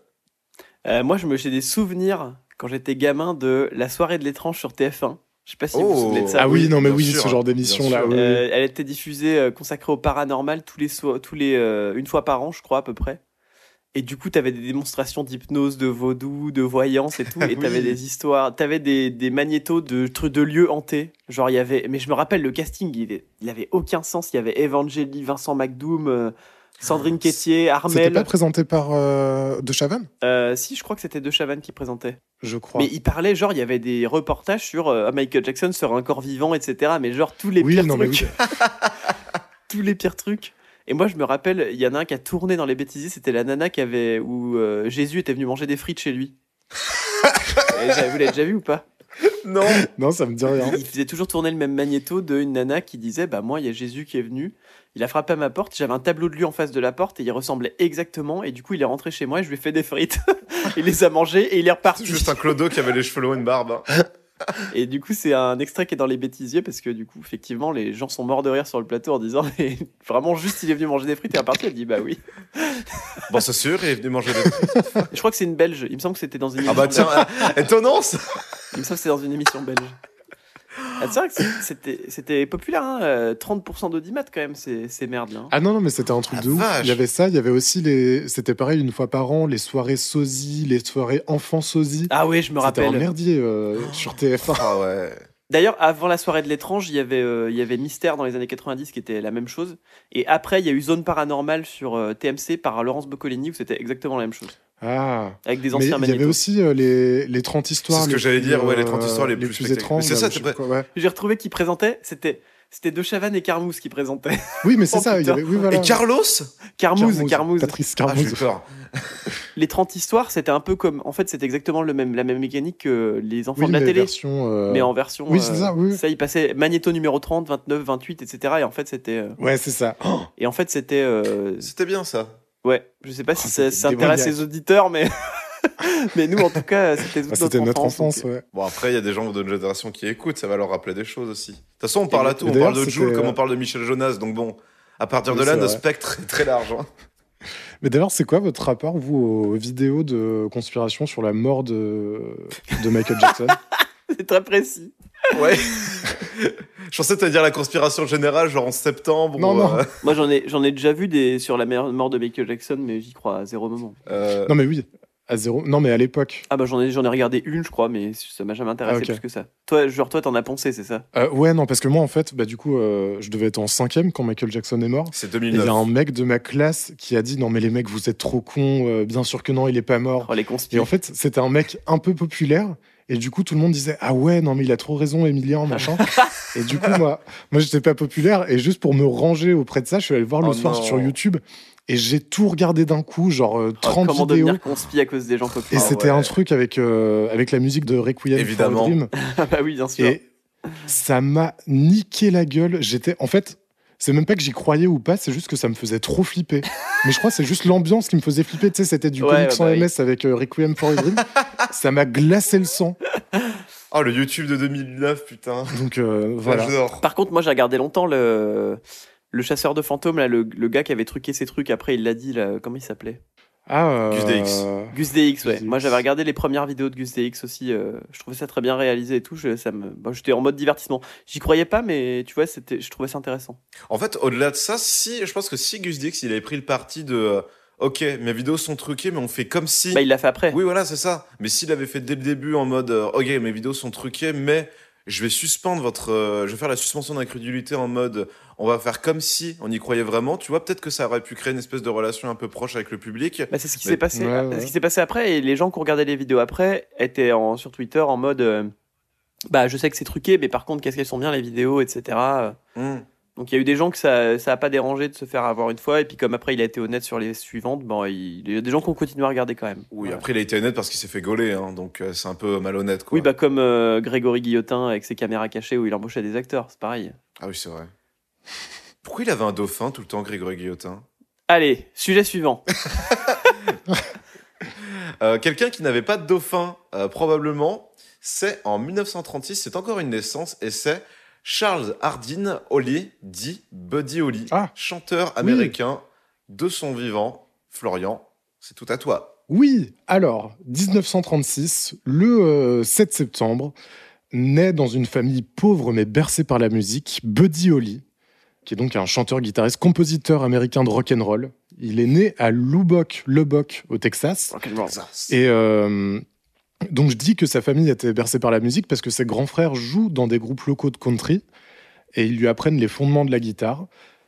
Euh, Moi, je me j'ai des souvenirs quand j'étais gamin de la soirée de l'étrange sur TF1. Je sais pas si vous vous Oh. souvenez de ça. Ah oui, non, mais oui, sûr, ce genre sûr. oui, oui. Euh, elle était diffusée, euh, consacrée au paranormal tous les, so- tous les euh, une fois par an, je crois à peu près. Et du coup, t'avais des démonstrations d'hypnose, de vaudou, de voyance et tout. Et t'avais Oui. des histoires, t'avais des, des magnétos de trucs de lieux hantés. Genre, il y avait, mais je me rappelle le casting, il, il avait aucun sens. Il y avait Evangélie, Vincent McDoom, Sandrine Quétier, C'était Armel. pas présenté par euh, De Chavannes? Euh, si, je crois que c'était De Chavannes qui présentait. Je crois. Mais il parlait, genre, il y avait des reportages sur euh, Michael Jackson sur un corps vivant, etc. Mais genre, tous les Oui, pires non, mais trucs. tous les pires trucs. Et moi, je me rappelle, il y en a un qui a tourné dans les bêtisiers, c'était la nana qui avait, où euh, Jésus était venu manger des frites chez lui. Vous l'avez déjà vu ou pas? Non Non, ça me dit rien. Il faisait toujours tourner le même magnéto d'une nana qui disait Bah, moi, il y a Jésus qui est venu. Il a frappé à ma porte. J'avais un tableau de lui en face de la porte et il ressemblait exactement. Et du coup, il est rentré chez moi et je lui ai fait des frites. il les a mangées et il est reparti. C'est juste un clodo qui avait les cheveux longs et une barbe. hein. Et du coup, c'est un extrait qui est dans les bêtisiers parce que du coup, effectivement, les gens sont morts de rire sur le plateau en disant mais vraiment juste il est venu manger des frites et à partir il dit bah oui. Bon, c'est sûr, il est venu manger des Je crois que c'est une belge. Il me semble que c'était dans une émission. Ah bah tiens, étonnant ça Il me semble que c'est dans une émission belge. Ah, c'est vrai que c'était populaire, hein, euh, 30% d'audimat quand même, c'est c'est merde. Hein. Ah non, non, mais c'était un truc Ah, de ouf. vache. Il y avait ça, il y avait aussi les. C'était pareil, une fois par an, les soirées sosie, les soirées enfants sosie. Ah oui, je me C'était un rappelle. merdier euh, sur TF1. Ah ouais. D'ailleurs, avant la soirée de l'étrange, il y avait euh, il y avait Mystère dans les années 90 qui était la même chose. Et après, il y a eu Zone Paranormale sur euh, TMC par Laurence Boccolini où c'était exactement la même chose. Ah. Avec des Mais anciens il y avait aussi euh, les, les 30 histoires. C'est ce que j'allais dire, ouais, les euh, 30 histoires les plus étranges. Mais c'est ça, c'est ouais. J'ai retrouvé qui présentait, c'était c'était De Chavannes et Carmouze qui présentaient. Oui, mais c'est Oh, ça. Il y putain. avait, oui, voilà. Et Carlos? Carmouze, Carmouze. Patrice Ah, Carmouze. Les 30 histoires, c'était un peu comme. En fait, c'était exactement le même, la même mécanique que les enfants oui, de la mais télé. version, euh, Mais en version. oui, c'est ça, oui. Ça, il passait magnéto numéro 30, 29, 28, etc. Et en fait, c'était. euh, Ouais, c'est ça. Et en fait, c'était. euh, C'était bien ça. Ouais, je sais pas si Oh, ça, c'était ça intéresse les auditeurs, mais. mais nous, en tout cas, c'était bah, notre enfance, donc, euh, ouais. Bon, après, il y a des gens de notre génération qui écoutent, ça va leur rappeler des choses aussi. De toute façon, on parle à tout. Et On parle de Jules comme euh, on parle de Michel Jonas. Donc bon, à partir de là, notre vrai. spectre est très large. hein. Mais d'ailleurs, c'est quoi votre rapport, vous, aux vidéos de conspiration sur la mort de, de Michael Jackson? C'est très précis. Ouais. Je pensais te dire la conspiration générale, genre en septembre. Non, ou, non. euh, Moi, j'en ai, j'en ai déjà vu des sur la mort de Michael Jackson, mais j'y crois à zéro moment. euh, Non, mais oui, à zéro. Non, mais à l'époque. Ah bah j'en ai, j'en ai regardé une, je crois, mais ça m'a jamais intéressé Ah, plus que ça. Toi, genre toi, t'en as pensé, c'est ça? Euh, ouais, non, parce que moi, en fait, bah, du coup, euh, je devais être en cinquième quand Michael Jackson est mort. C'est Et Il y 2009. a un mec de ma classe qui a dit Non, mais les mecs, vous êtes trop cons, euh, bien sûr que non, il est pas mort. Oh, les Et conspires. en fait, c'était un mec un peu populaire. Et du coup, tout le monde disait Ah ouais, non, mais il a trop raison, Emilien, machin. et du coup, moi, moi j'étais pas populaire. Et juste pour me ranger auprès de ça, je suis allé le voir le Oh soir non. sur YouTube. Et j'ai tout regardé d'un coup, genre euh, Oh, 30 comment vidéos. devenir conspi à cause des gens Et populaires c'était ouais. un truc avec, euh, avec la musique de Requiem Évidemment. for a Dream. Ah bah oui, bien sûr. Et ça m'a niqué la gueule. J'étais, en fait, c'est même pas que j'y croyais ou pas, c'est juste que ça me faisait trop flipper. Mais je crois que c'est juste l'ambiance qui me faisait flipper. Tu sais, c'était du Ouais, comics sans bah oui. MS avec euh, Requiem for a Dream. ça m'a glacé le sang. Oh, le YouTube de 2009, putain. Donc euh, Voilà. voilà. J'adore. Par contre, moi, j'ai regardé longtemps le le chasseur de fantômes, là, le, le gars qui avait truqué ses trucs. Après, il l'a dit, là, comment il s'appelait? Ah, euh, Gus DX. Gus DX, ouais. Gus Moi, j'avais regardé les premières vidéos de Gus DX aussi. euh, je trouvais ça très bien réalisé et tout. Je, ça me, bon, j'étais en mode divertissement. J'y croyais pas, mais tu vois, c'était, je trouvais ça intéressant. En fait, au-delà de ça, si, je pense que si Gus Dix, il avait pris le parti de. euh, Ok, mes vidéos sont truquées, mais on fait comme si. Bah, il l'a fait après. Oui, voilà, c'est ça. Mais s'il avait fait dès le début en mode, euh, ok, mes vidéos sont truquées, mais je vais suspendre votre, euh, je vais faire la suspension d'incrédulité en mode, on va faire comme si on y croyait vraiment. Tu vois, peut-être que ça aurait pu créer une espèce de relation un peu proche avec le public. Bah, c'est ce qui Mais- s'est passé. Ouais, ouais. Ce qui s'est passé après, et les gens qui ont regardé les vidéos après étaient en, sur Twitter en mode, euh, bah, je sais que c'est truqué, mais par contre, qu'est-ce qu'elles sont bien les vidéos, etc. Donc il y a eu des gens que ça, ça a pas dérangé de se faire avoir une fois, et puis comme après il a été honnête sur les suivantes, bon, il, il y a des gens qui ont continué à regarder quand même. Oui, Voilà. après, il a été honnête parce qu'il s'est fait gauler, hein, donc euh, c'est un peu malhonnête, quoi. Oui, bah comme euh, Grégory Guillotin avec ses caméras cachées où il embauchait des acteurs, c'est pareil. Ah oui, c'est vrai. Pourquoi il avait un dauphin tout le temps, Grégory Guillotin? Allez, sujet suivant. Euh, Quelqu'un qui n'avait pas de dauphin, probablement, c'est en 1936, c'est encore une naissance, et c'est Charles Hardin Holly, dit Buddy Holly, Ah. chanteur américain de son vivant. Florian, c'est tout à toi. Oui, alors, 1936, le euh, 7 septembre, naît dans une famille pauvre mais bercée par la musique, Buddy Holly, qui est donc un chanteur, guitariste, compositeur américain de rock and roll. Il est né à Lubbock, Lubbock, au Texas. Et euh, donc je dis que sa famille était bercée par la musique parce que ses grands frères jouent dans des groupes locaux de country et ils lui apprennent les fondements de la guitare.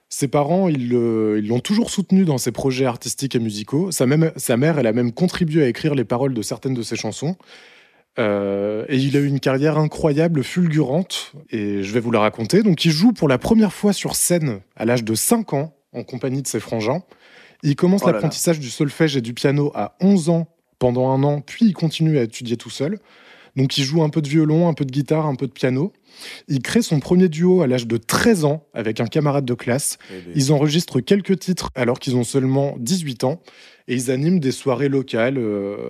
Ses parents, ils ils l'ont toujours soutenu dans ses projets artistiques et musicaux. Sa, même- sa mère, elle a même contribué à écrire les paroles de certaines de ses chansons. Euh, et il a eu une carrière incroyable, fulgurante, et je vais vous la raconter. Donc il joue pour la première fois sur scène à l'âge de 5 ans, en compagnie de ses frangins. Il commence Oh l'apprentissage du solfège et du piano à 11 ans pendant un an, puis il continue à étudier tout seul. Donc il joue un peu de violon, un peu de guitare, un peu de piano. Il crée son premier duo à l'âge de 13 ans avec un camarade de classe. Ils enregistrent quelques titres alors qu'ils ont seulement 18 ans et ils animent des soirées locales euh,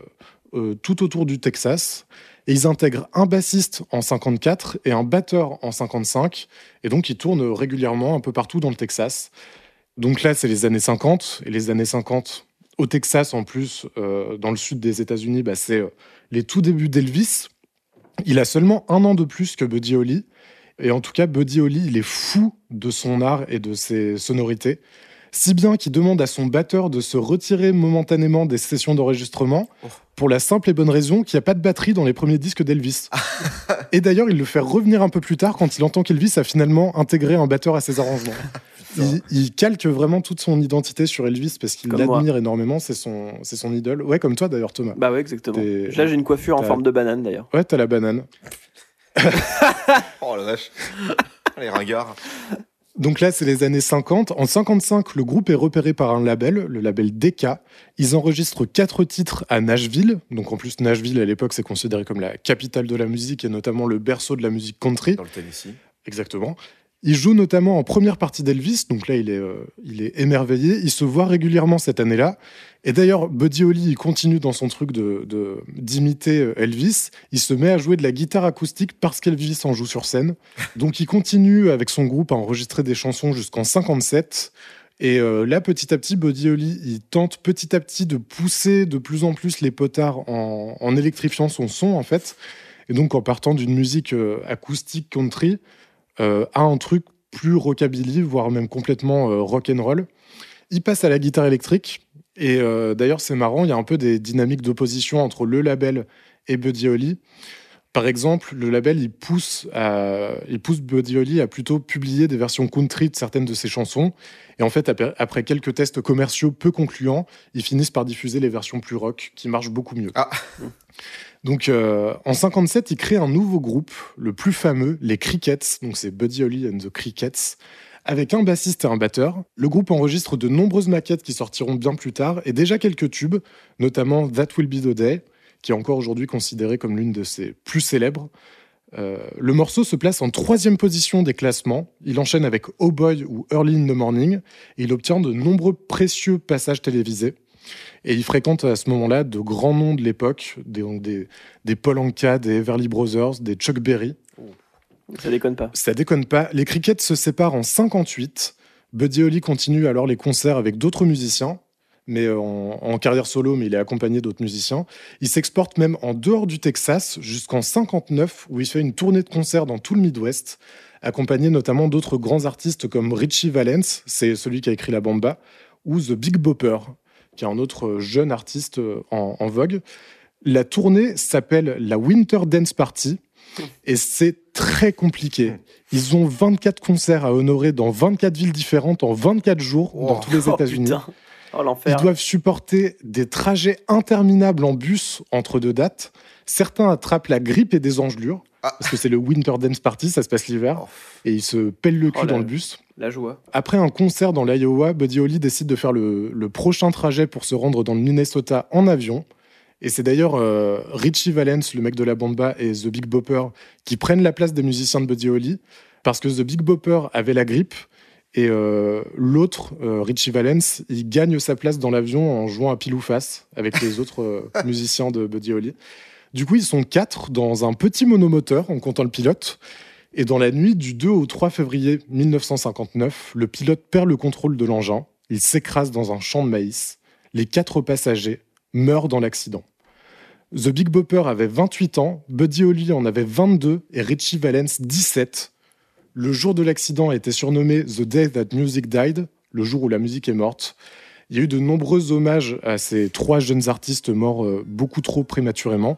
euh, tout autour du Texas. Et ils intègrent un bassiste en 54 et un batteur en 55. Et donc, ils tournent régulièrement un peu partout dans le Texas. Donc là, c'est les années 50. Et les années 50, au Texas, en plus, euh, dans le sud des États-Unis, bah, c'est euh, les tout débuts d'Elvis. Il a seulement un an de plus que Buddy Holly. Et en tout cas, Buddy Holly, il est fou de son art et de ses sonorités. Si bien qu'il demande à son batteur de se retirer momentanément des sessions d'enregistrement Oh. pour la simple et bonne raison qu'il n'y a pas de batterie dans les premiers disques d'Elvis. et d'ailleurs, il le fait revenir un peu plus tard quand il entend qu'Elvis a finalement intégré un batteur à ses arrangements. il, il calque vraiment toute son identité sur Elvis parce qu'il l'admire énormément, c'est son, c'est son idole. Ouais, comme toi d'ailleurs, Thomas. Bah ouais, exactement. Là, j'ai une coiffure en forme de banane d'ailleurs. Ouais, t'as la banane. Oh la vache. Les ringards. Donc là, c'est les années 50. En 55, le groupe est repéré par un label, le label DK. Ils enregistrent quatre titres à Nashville. Donc en plus, Nashville, à l'époque, c'est considéré comme la capitale de la musique et notamment le berceau de la musique country. Dans le Tennessee. Exactement. Il joue notamment en première partie d'Elvis, donc là il est, euh, il est émerveillé. Il se voit régulièrement cette année-là. Et d'ailleurs, Buddy Holly, il continue dans son truc de d'imiter euh, Elvis. Il se met à jouer de la guitare acoustique parce qu'Elvis en joue sur scène. Donc il continue avec son groupe à enregistrer des chansons jusqu'en 57. Et euh, là, petit à petit, Buddy Holly, il tente petit à petit de pousser de plus en plus les potards en, électrifiant son son, en fait. Et donc en partant d'une musique acoustique country euh, à un truc plus rockabilly, voire même complètement euh, rock and roll. Il passe à la guitare électrique. Et euh, d'ailleurs, c'est marrant, il y a un peu des dynamiques d'opposition entre le label et Buddy Holly. Par exemple, le label, il pousse, il pousse Buddy Holly à plutôt publier des versions country de certaines de ses chansons. Et en fait, après quelques tests commerciaux peu concluants, ils finissent par diffuser les versions plus rock, qui marchent beaucoup mieux. Ah. Donc, euh, en 57, il crée un nouveau groupe, le plus fameux, les Crickets. Donc, c'est Buddy Holly and the Crickets, avec un bassiste et un batteur. Le groupe enregistre de nombreuses maquettes qui sortiront bien plus tard, et déjà quelques tubes, notamment That Will Be the Day, qui est encore aujourd'hui considérée comme l'une de ses plus célèbres. Euh, le morceau se place en troisième position des classements. Il enchaîne avec Oh Boy ou Early in the Morning et il obtient de nombreux précieux passages télévisés. Et il fréquente à ce moment-là de grands noms de l'époque, des, des, des Paul Anka, des Everly Brothers, des Chuck Berry. Ça déconne pas. Ça déconne pas. Les Crickets se séparent en 58. Buddy Holly continue alors les concerts avec d'autres musiciens, mais en, en carrière solo, mais il est accompagné d'autres musiciens. Il s'exporte même en dehors du Texas jusqu'en 59, où il fait une tournée de concerts dans tout le Midwest, accompagné notamment d'autres grands artistes comme Richie Valens, c'est celui qui a écrit La Bamba, ou The Big Bopper, qui est un autre jeune artiste euh, en, en vogue. La tournée s'appelle la Winter Dance Party et c'est très compliqué. Ils ont 24 concerts à honorer dans 24 villes différentes en 24 jours dans tous les Oh États-Unis. Oh Ils doivent supporter des trajets interminables en bus entre deux dates. Certains attrapent la grippe et des engelures, Ah. parce que c'est le Winter Dance Party, ça se passe l'hiver, Oh. et ils se pèlent le cul Oh là dans le bus. La joie. Après un concert dans l'Iowa, Buddy Holly décide de faire le, le prochain trajet pour se rendre dans le Minnesota en avion. Et c'est d'ailleurs euh, Richie Valens, le mec de la Bamba, et The Big Bopper qui prennent la place des musiciens de Buddy Holly, parce que The Big Bopper avait la grippe, et euh, l'autre, euh, Richie Valens, il gagne sa place dans l'avion en jouant à pile ou face avec les autres musiciens de Buddy Holly. Du coup, ils sont quatre dans un petit monomoteur en comptant le pilote. Et dans la nuit du 2 au 3 février 1959, le pilote perd le contrôle de l'engin. Il s'écrase dans un champ de maïs. Les quatre passagers meurent dans l'accident. The Big Bopper avait 28 ans, Buddy Holly en avait 22 et Richie Valens 17. Le jour de l'accident a été surnommé The Day That Music Died, le jour où la musique est morte. Il y a eu de nombreux hommages à ces trois jeunes artistes morts euh, beaucoup trop prématurément.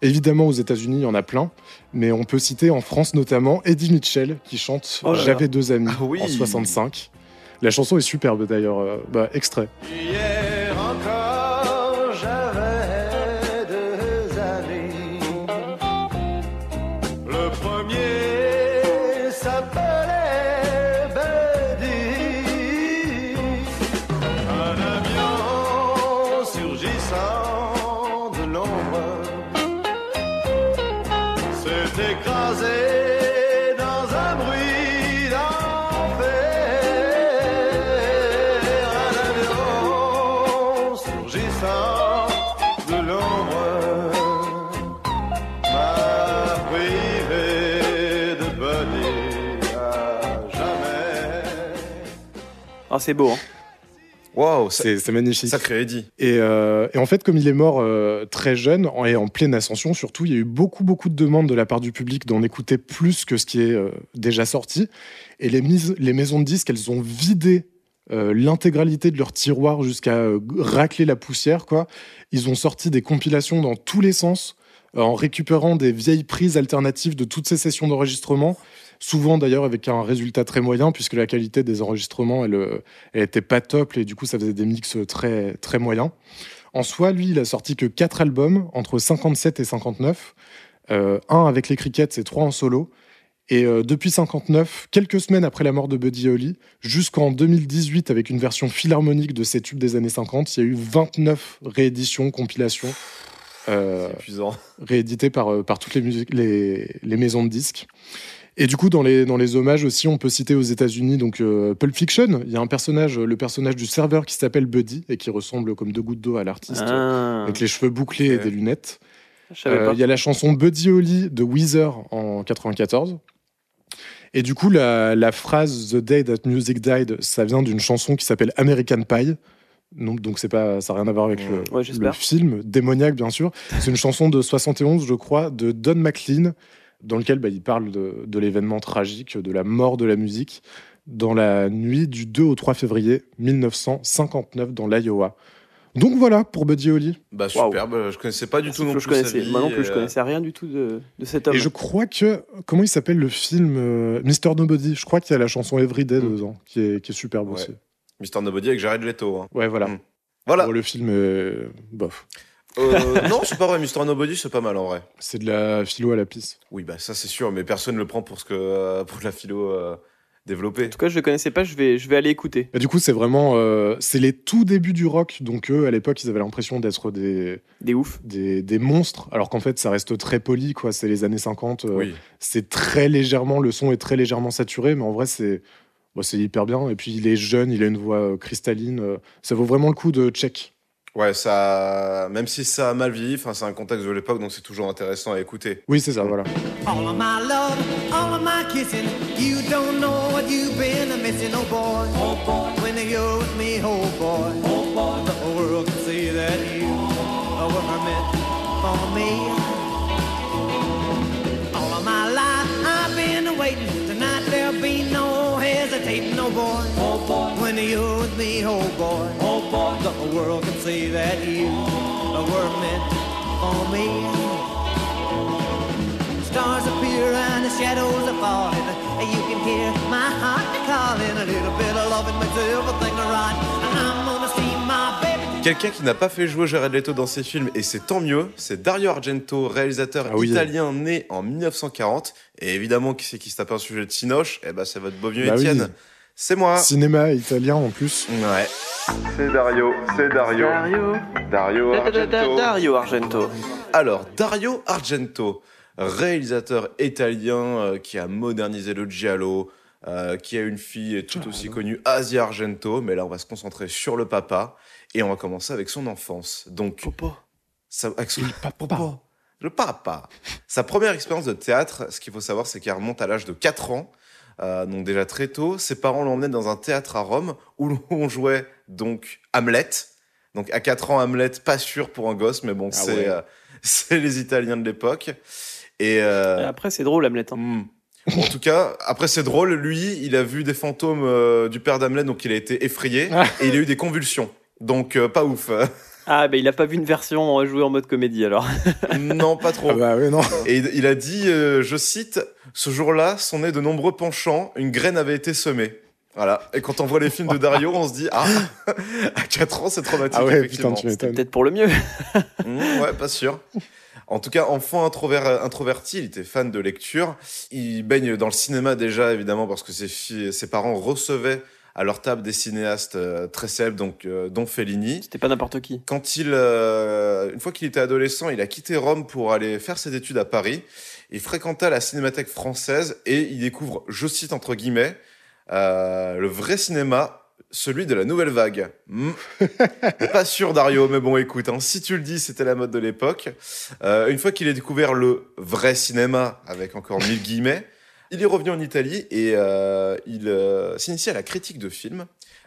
Évidemment, aux États-Unis, il y en a plein, mais on peut citer en France notamment Eddie Mitchell qui chante Oh. J'avais deux amis Ah oui. en 65. La chanson est superbe d'ailleurs. euh, bah, extrait. Hier encore, Oh, c'est beau. Hein. Waouh, C'est magnifique. sacré Eddie. Et, euh, et en fait, comme il est mort euh, très jeune en- et en pleine ascension, surtout, il y a eu beaucoup, beaucoup de demandes de la part du public d'en écouter plus que ce qui est euh, déjà sorti. Et les, mises- les maisons de disques, elles ont vidé euh, l'intégralité de leur tiroir jusqu'à euh, racler la poussière. Quoi. Ils ont sorti des compilations dans tous les sens euh, en récupérant des vieilles prises alternatives de toutes ces sessions d'enregistrement. Souvent d'ailleurs avec un résultat très moyen puisque la qualité des enregistrements elle, euh, elle était pas top et du coup ça faisait des mix très très moyens. En soi, lui, il a sorti que quatre albums entre 57 et 59, euh, un avec les Crickets et trois en solo. Et euh, depuis 59, quelques semaines après la mort de Buddy Holly, jusqu'en 2018 avec une version philharmonique de ses tubes des années 50, il y a eu 29 rééditions, compilations euh, C'est épuisant. réédité par, euh, par toutes les, musiques, les, les maisons de disques. Et du coup, dans les, dans les hommages aussi, on peut citer aux États-Unis donc euh, Pulp Fiction. Il y a un personnage, le personnage du serveur qui s'appelle Buddy et qui ressemble comme deux gouttes d'eau à l'artiste, Ah, avec les cheveux bouclés et des lunettes. Euh. Il y a la chanson Buddy Holly de Weezer en 94. Et du coup, la, la phrase The Day That Music Died, ça vient d'une chanson qui s'appelle American Pie. Donc, donc c'est pas, ça n'a rien à voir avec le, Ouais, le film, démoniaque bien sûr. C'est une chanson de 71, je crois, de Don McLean, dans lequel bah, il parle de, de l'événement tragique, de la mort de la musique, dans la nuit du 2 au 3 février 1959 dans l'Iowa. Donc voilà pour Buddy Holly. Bah superbe, je connaissais pas du tout non je plus sa connaissais. vie, Moi non plus, je connaissais rien du tout de, de cet homme. Et je crois que. Comment il s'appelle le film euh, Mr. Nobody? Je crois qu'il y a la chanson Everyday Mm. dedans, qui est, qui est superbe Ouais. aussi. Mr. Nobody avec Jared Leto. hein. Ouais, voilà. Mm. Voilà. Bon, le film est. Bof. Euh, non, c'est pas vrai, Mr. Nobody, c'est pas mal en vrai. C'est de la philo à la pisse. Oui, bah ça c'est sûr, mais personne le prend pour ce que euh, pour de la philo euh, développée. En tout cas, je ne connaissais pas, je vais, je vais aller écouter. Et du coup, c'est vraiment. euh, c'est les tout débuts du rock. Donc, eux, à l'époque, ils avaient l'impression d'être des, Des ouf. des, des monstres. Alors qu'en fait, ça reste très poli, quoi. C'est les années 50. euh, Oui. C'est très légèrement. Le son est très légèrement saturé, mais en vrai, c'est. bon, c'est hyper bien. Et puis, il est jeune, il a une voix cristalline. euh, ça vaut vraiment le coup de check. Ouais, ça, même si ça a mal vieilli, enfin c'est un contexte de l'époque, donc c'est toujours intéressant à écouter. Oui, c'est ça, voilà. All of my love, all of my kissing. You don't know what you've been missing, oh boy. Oh boy. When you're with me, oh boy. Oh boy. The world can see that you were meant for me. All of my life I've been waiting. Tonight there'll be no hesitating, oh boy. Oh boy. When you're with me, oh boy. Oh boy. The world can see that you were meant for me. Stars appear and the shadows are falling. You can hear my heart calling. A little bit of loving makes everything right. And I'm gonna see my baby. Quelqu'un qui n'a pas fait jouer Jared Leto dans ses films, et c'est tant mieux, c'est Dario Argento, réalisateur Ah oui. italien né en 1940. Et évidemment, qui c'est qui se tape un sujet de Cinoche Eh ben, c'est votre beau vieux Bah oui. C'est moi. Cinéma italien en plus. Ouais. C'est Dario, c'est Dario. Dario. Dario Da- da- da- da- Argento. Dario Argento. Alors, Dario Argento, réalisateur italien euh, qui a modernisé le giallo, euh, qui a une fille tout aussi connue, Asia Argento, mais là on va se concentrer sur le papa et on va commencer avec son enfance. Donc, Popo. ça, avec son- Il papa. le papa. Sa première expérience de théâtre, ce qu'il faut savoir, c'est qu'elle remonte à l'âge de 4 ans. Euh, donc déjà très tôt, ses parents l'emmenaient dans un théâtre à Rome où on jouait donc Hamlet. Donc à 4 ans, Hamlet, pas sûr pour un gosse, mais bon, Ah c'est ouais. euh, c'est les Italiens de l'époque. Et, Et euh, après, c'est drôle, Hamlet. hein. hmm. En tout cas, après c'est drôle, lui, il a vu des fantômes euh, du père d'Hamlet, donc il a été effrayé Ah. et il a eu des convulsions. Donc euh, pas ouf. Ah, bah, il a pas vu une version jouée en mode comédie alors. non, pas trop. Ah bah non. Et il a dit, euh, je cite, ce jour-là sont nés de nombreux penchants, une graine avait été semée. Voilà. Et quand on voit les films de Dario, on se dit, ah, à 4 ans, c'est traumatique. Ah ouais, effectivement. putain, tu m'étonnes. Peut-être pour le mieux. Mmh, ouais, pas sûr. En tout cas, enfant introvert- introverti, il était fan de lecture. Il baigne dans le cinéma déjà, évidemment, parce que ses, filles- ses parents recevaient à leur table des cinéastes euh, très célèbres, donc, euh, dont Fellini. C'était pas n'importe qui. Quand il, euh, une fois qu'il était adolescent, il a quitté Rome pour aller faire ses études à Paris. Il fréquenta la Cinémathèque française et il découvre, je cite entre guillemets, le vrai cinéma, celui de la nouvelle vague. Hmm. Pas sûr, Dario, mais bon, écoute, hein, si tu le dis, c'était la mode de l'époque. Euh, une fois qu'il a découvert le vrai cinéma, avec encore mille guillemets, il est revenu en Italie et euh, il euh, s'initie à la critique de films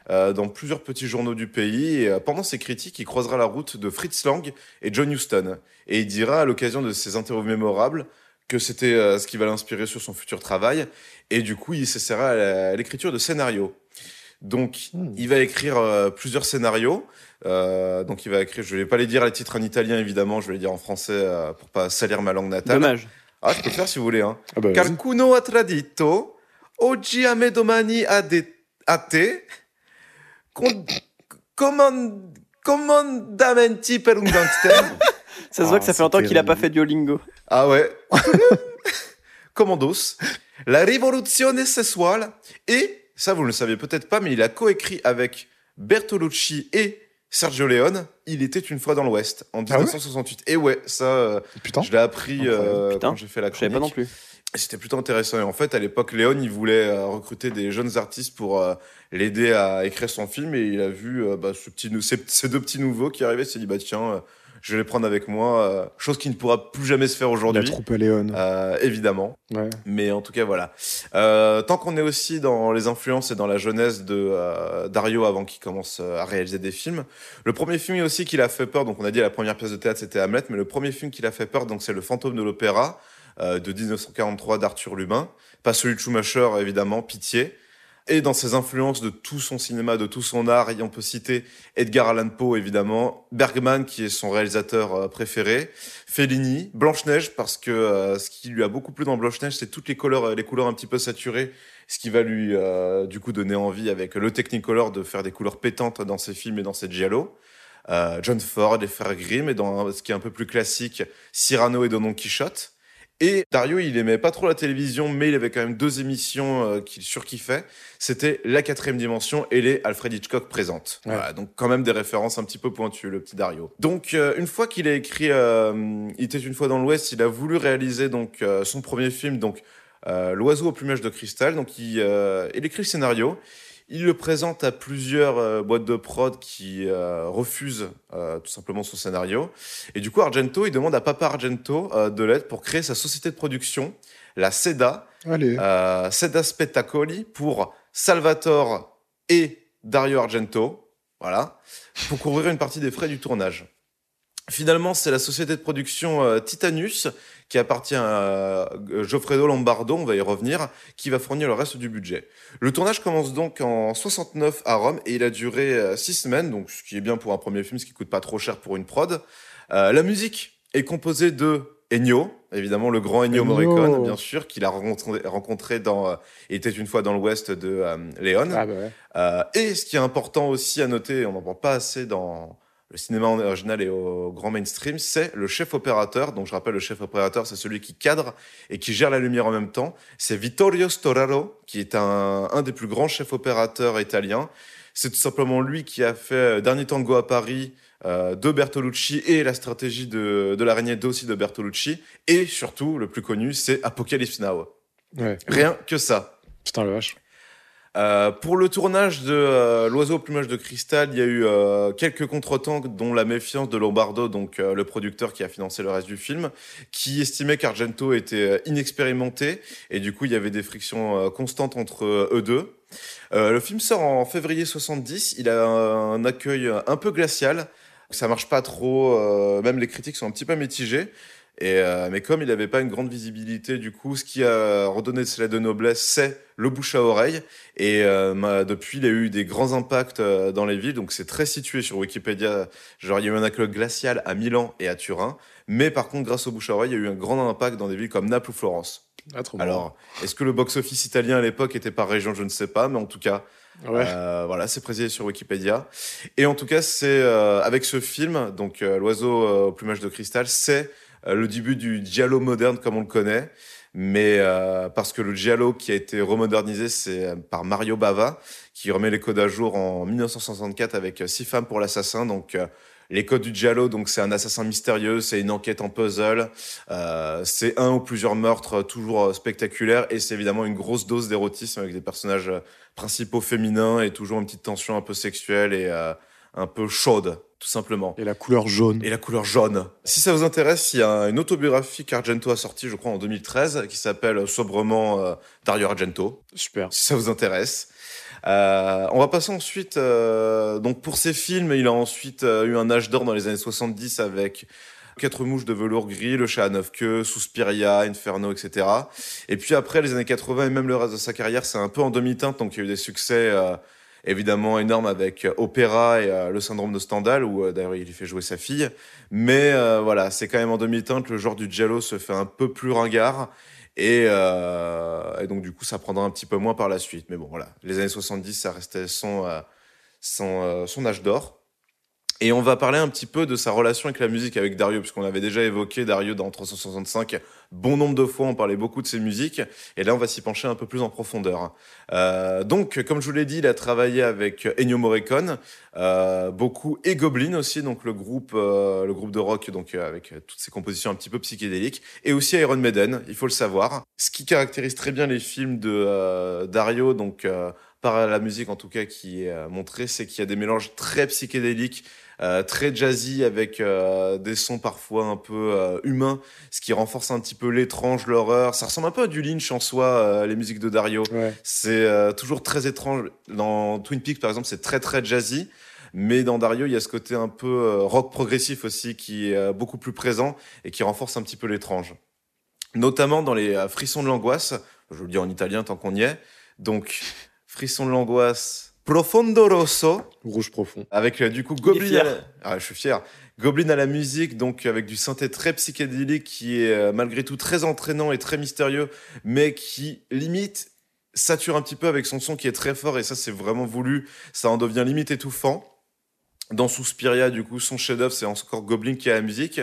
euh, dans plusieurs petits journaux du pays. Et euh, pendant ses critiques, il croisera la route de Fritz Lang et John Huston. Et il dira à l'occasion de ses interviews mémorables que c'était euh, ce qui va l'inspirer sur son futur travail. Et du coup, il s'essaiera à l'écriture de scénarios. Donc, Hmm. il va écrire euh, plusieurs scénarios. Euh, donc, il va écrire, je vais pas les dire les titres en italien, évidemment, je vais les dire en français euh, pour pas salir ma langue natale. Dommage. Ah, je peux le faire si vous voulez. Hein. Ah bah, vas-y. Qualcuno ha tradito, oggi a me domani a, de, a te, con, comand, comandamenti per un gangster. Ça se voit Ah, que ça fait c'est longtemps qu'il a pas fait Duolingo. ah ouais. Commandos. La rivoluzione sessuale. Et, ça vous ne le saviez peut-être pas, mais il a coécrit avec Bertolucci et Sergio Leone. Il était une fois dans l'Ouest, en Ah ouais 1968. et ouais, ça, euh, Putain. je l'ai appris euh, Putain, quand j'ai fait la Je savais chronique. pas non plus. C'était plutôt intéressant. Et en fait, à l'époque, Léon, il voulait euh, recruter des jeunes artistes pour euh, l'aider à écrire son film. Et il a vu euh, bah, ce petit, ces, ces deux petits nouveaux qui arrivaient. Il s'est dit, bah, tiens, euh, je vais les prendre avec moi. euh, chose qui ne pourra plus jamais se faire La aujourd'hui. troupe à Léon. Euh, évidemment. Ouais. Mais en tout cas, voilà. Euh, tant qu'on est aussi dans les influences et dans la jeunesse de euh, Dario avant qu'il commence euh, à réaliser des films, le premier film aussi qu'il a fait peur, donc on a dit la première pièce de théâtre c'était Hamlet, mais le premier film qu'il a fait peur, donc c'est Le Fantôme de l'Opéra euh, de 1943 d'Arthur Lubin, pas celui de Schumacher évidemment, Pitié. Et dans ses influences de tout son cinéma, de tout son art, on peut citer Edgar Allan Poe évidemment, Bergman qui est son réalisateur euh, préféré, Fellini, Blanche-Neige, parce que euh, ce qui lui a beaucoup plu dans Blanche-Neige, c'est toutes les couleurs, euh, les couleurs un petit peu saturées, ce qui va lui du coup donner envie avec le Technicolor de faire des couleurs pétantes dans ses films et dans ses giallo. John Ford, les frères Grimm, et dans ce qui est un peu plus classique, Cyrano et Don Quichotte. Et Dario, il aimait pas trop la télévision, mais il avait quand même deux émissions euh, qu'il surkiffait. C'était La quatrième dimension et les Alfred Hitchcock présentes. Ouais. Voilà, donc quand même des références un petit peu pointues, le petit Dario. Donc euh, une fois qu'il a écrit euh, Il était une fois dans l'Ouest, il a voulu réaliser donc son premier film, donc L'oiseau au plumage de cristal. Donc il, il écrit le scénario. Il le présente à plusieurs euh, boîtes de prod qui euh, refusent euh, tout simplement son scénario. Et du coup, Argento, il demande à Papa Argento de l'aide pour créer sa société de production, la SEDA, Allez. Seda Spettacoli, pour Salvatore et Dario Argento, voilà, pour couvrir une partie des frais du tournage. Finalement, c'est la société de production Titanus, qui appartient à euh, Goffredo Lombardo, on va y revenir, qui va fournir le reste du budget. Le tournage commence donc en 69 à Rome et il a duré euh, six semaines, donc ce qui est bien pour un premier film, ce qui coûte pas trop cher pour une prod. Euh, la musique est composée de Ennio, évidemment le grand Ennio, Ennio. Morricone, bien sûr, qu'il a rencontré, rencontré dans euh, Il était une fois dans l'Ouest de euh, Léon. Ah bah ouais. Euh, et ce qui est important aussi à noter, on n'en parle pas assez dans le cinéma original et au grand mainstream, c'est le chef opérateur. Donc je rappelle, le chef opérateur, c'est celui qui cadre et qui gère la lumière en même temps. C'est Vittorio Storaro, qui est un, un des plus grands chefs opérateurs italiens. C'est tout simplement lui qui a fait euh, Dernier Tango à Paris euh, de Bertolucci et la stratégie de, de l'araignée aussi de Bertolucci. Et surtout, le plus connu, c'est Apocalypse Now. Ouais. Rien que ça. Putain, le vache. Euh, pour le tournage de euh, L'oiseau au plumage de cristal, il y a eu euh, quelques contretemps, dont la méfiance de Lombardo, donc euh, le producteur qui a financé le reste du film, qui estimait qu'Argento était euh, inexpérimenté et du coup il y avait des frictions constantes entre eux deux. Le film sort en février 70, il a un, accueil un peu glacial, ça marche pas trop, même les critiques sont un petit peu mitigées. Et euh, mais comme il n'avait pas une grande visibilité, du coup, ce qui a redonné lettres de noblesse, c'est le bouche à oreille. Et euh, depuis, il a eu des grands impacts euh, dans les villes. Donc, c'est très situé sur Wikipédia. Genre, il y a eu un accueil glacial à Milan et à Turin. Mais par contre, grâce au bouche à oreille, il y a eu un grand impact dans des villes comme Naples ou Florence. Ah, trop. Alors, est-ce que le box-office italien à l'époque était par région Je ne sais pas. Mais en tout cas, Ouais. euh, voilà, c'est précisé sur Wikipédia. Et en tout cas, c'est euh, avec ce film, donc euh, L'oiseau au plumage de cristal, c'est le début du giallo moderne comme on le connaît. Mais euh, parce que le giallo qui a été remodernisé, c'est euh, par Mario Bava, qui remet les codes à jour en 1964 avec euh, Six femmes pour l'assassin. Donc euh, les codes du giallo, donc c'est un assassin mystérieux, c'est une enquête en puzzle, euh, c'est un ou plusieurs meurtres euh, toujours euh, spectaculaires et c'est évidemment une grosse dose d'érotisme avec des personnages euh, principaux féminins et toujours une petite tension un peu sexuelle et euh, un peu chaude, tout simplement. Et la couleur jaune. Et la couleur jaune. Si ça vous intéresse, il y a une autobiographie qu'Argento a sortie, je crois, en 2013, qui s'appelle sobrement euh, Dario Argento Super. si ça vous intéresse. Euh, on va passer ensuite, euh, donc pour ses films, il a ensuite euh, eu un âge d'or dans les années 70 avec Quatre mouches de velours gris, Le chat à neuf queues, Suspiria, Inferno, etc. Et puis après, les années 80 et même le reste de sa carrière, c'est un peu en demi-teinte, donc il y a eu des succès euh, évidemment énormes avec euh, Opéra et euh, Le syndrome de Stendhal, où euh, d'ailleurs il y fait jouer sa fille. Mais voilà, c'est quand même en demi-teinte, le genre du giallo se fait un peu plus ringard. Et, et donc du coup, ça prendra un petit peu moins par la suite. Mais bon, voilà, les années 70, ça restait son, son, son âge d'or. Et on va parler un petit peu de sa relation avec la musique avec Dario, puisqu'on avait déjà évoqué Dario dans 365 bon nombre de fois, on parlait beaucoup de ses musiques, et là on va s'y pencher un peu plus en profondeur. Euh, donc, comme je vous l'ai dit, il a travaillé avec Ennio Morricone, euh, beaucoup, et Goblin aussi, donc le groupe, euh, le groupe de rock, donc avec toutes ses compositions un petit peu psychédéliques, et aussi Iron Maiden, il faut le savoir. Ce qui caractérise très bien les films de Dario, donc par la musique en tout cas qui est montrée, c'est qu'il y a des mélanges très psychédéliques, euh, très jazzy avec euh, des sons parfois un peu euh, humains, ce qui renforce un petit peu l'étrange, l'horreur. Ça ressemble un peu à du Lynch en soi, les musiques de Dario. Ouais. C'est toujours très étrange. Dans Twin Peaks par exemple, c'est très très jazzy. Mais dans Dario, il y a ce côté un peu rock progressif aussi qui est beaucoup plus présent et qui renforce un petit peu l'étrange. Notamment dans les frissons de l'angoisse, je vous le dis en italien tant qu'on y est. Donc, frissons de l'angoisse, profondo rosso, Rouge profond. avec euh, du coup Goblin. fier. à la- Ah, je suis fier. Goblin à la musique, donc avec du synthé très psychédélique qui est euh, malgré tout très entraînant et très mystérieux, mais qui limite sature un petit peu avec son son qui est très fort et ça c'est vraiment voulu. Ça en devient limite étouffant. Dans Suspiria, du coup, son chef-d'œuvre, c'est encore Goblin qui a la musique.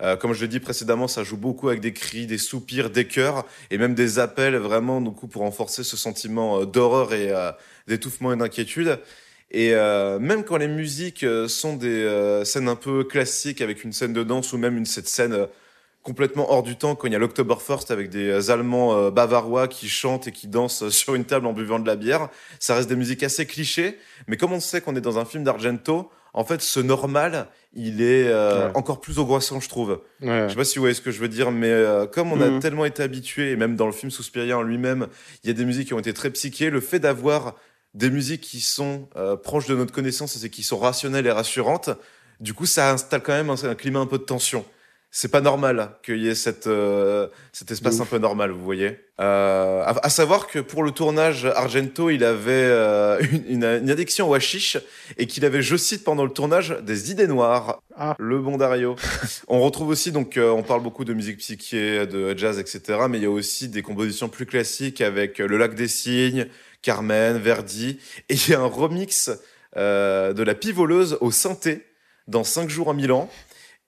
Euh, comme je l'ai dit précédemment, ça joue beaucoup avec des cris, des soupirs, des chœurs et même des appels, vraiment, du coup, pour renforcer ce sentiment euh, d'horreur et euh, d'étouffement et d'inquiétude. Et même quand les musiques sont des scènes un peu classiques avec une scène de danse ou même une cette scène complètement hors du temps quand il y a l'Oktoberfest avec des Allemands bavarois qui chantent et qui dansent sur une table en buvant de la bière, ça reste des musiques assez clichés. Mais comme on sait qu'on est dans un film d'Argento, en fait, ce normal, il est euh, Ouais. encore plus angoissant, je trouve. Ouais. Je sais pas si vous voyez ce que je veux dire, mais euh, comme on a Mhm. tellement été habitué, et même dans le film Suspiria en lui-même, il y a des musiques qui ont été très psychées. Le fait d'avoir des musiques qui sont euh, proches de notre connaissance et qui sont rationnelles et rassurantes, du coup, ça installe quand même un, un climat un peu de tension. C'est pas normal qu'il y ait cette, euh, cet espace un peu normal, vous voyez. Euh, à, à savoir que pour le tournage Argento, il avait euh, une, addiction au hashish et qu'il avait, je cite, pendant le tournage, des idées noires. Ah. Le bon Dario. on retrouve aussi, donc, euh, on parle beaucoup de musique psyché, de jazz, etc. Mais il y a aussi des compositions plus classiques avec Le Lac des Cygnes, Carmen, Verdi. Et il y a un remix de La Pivoleuse au synthé dans 5 jours en Milan.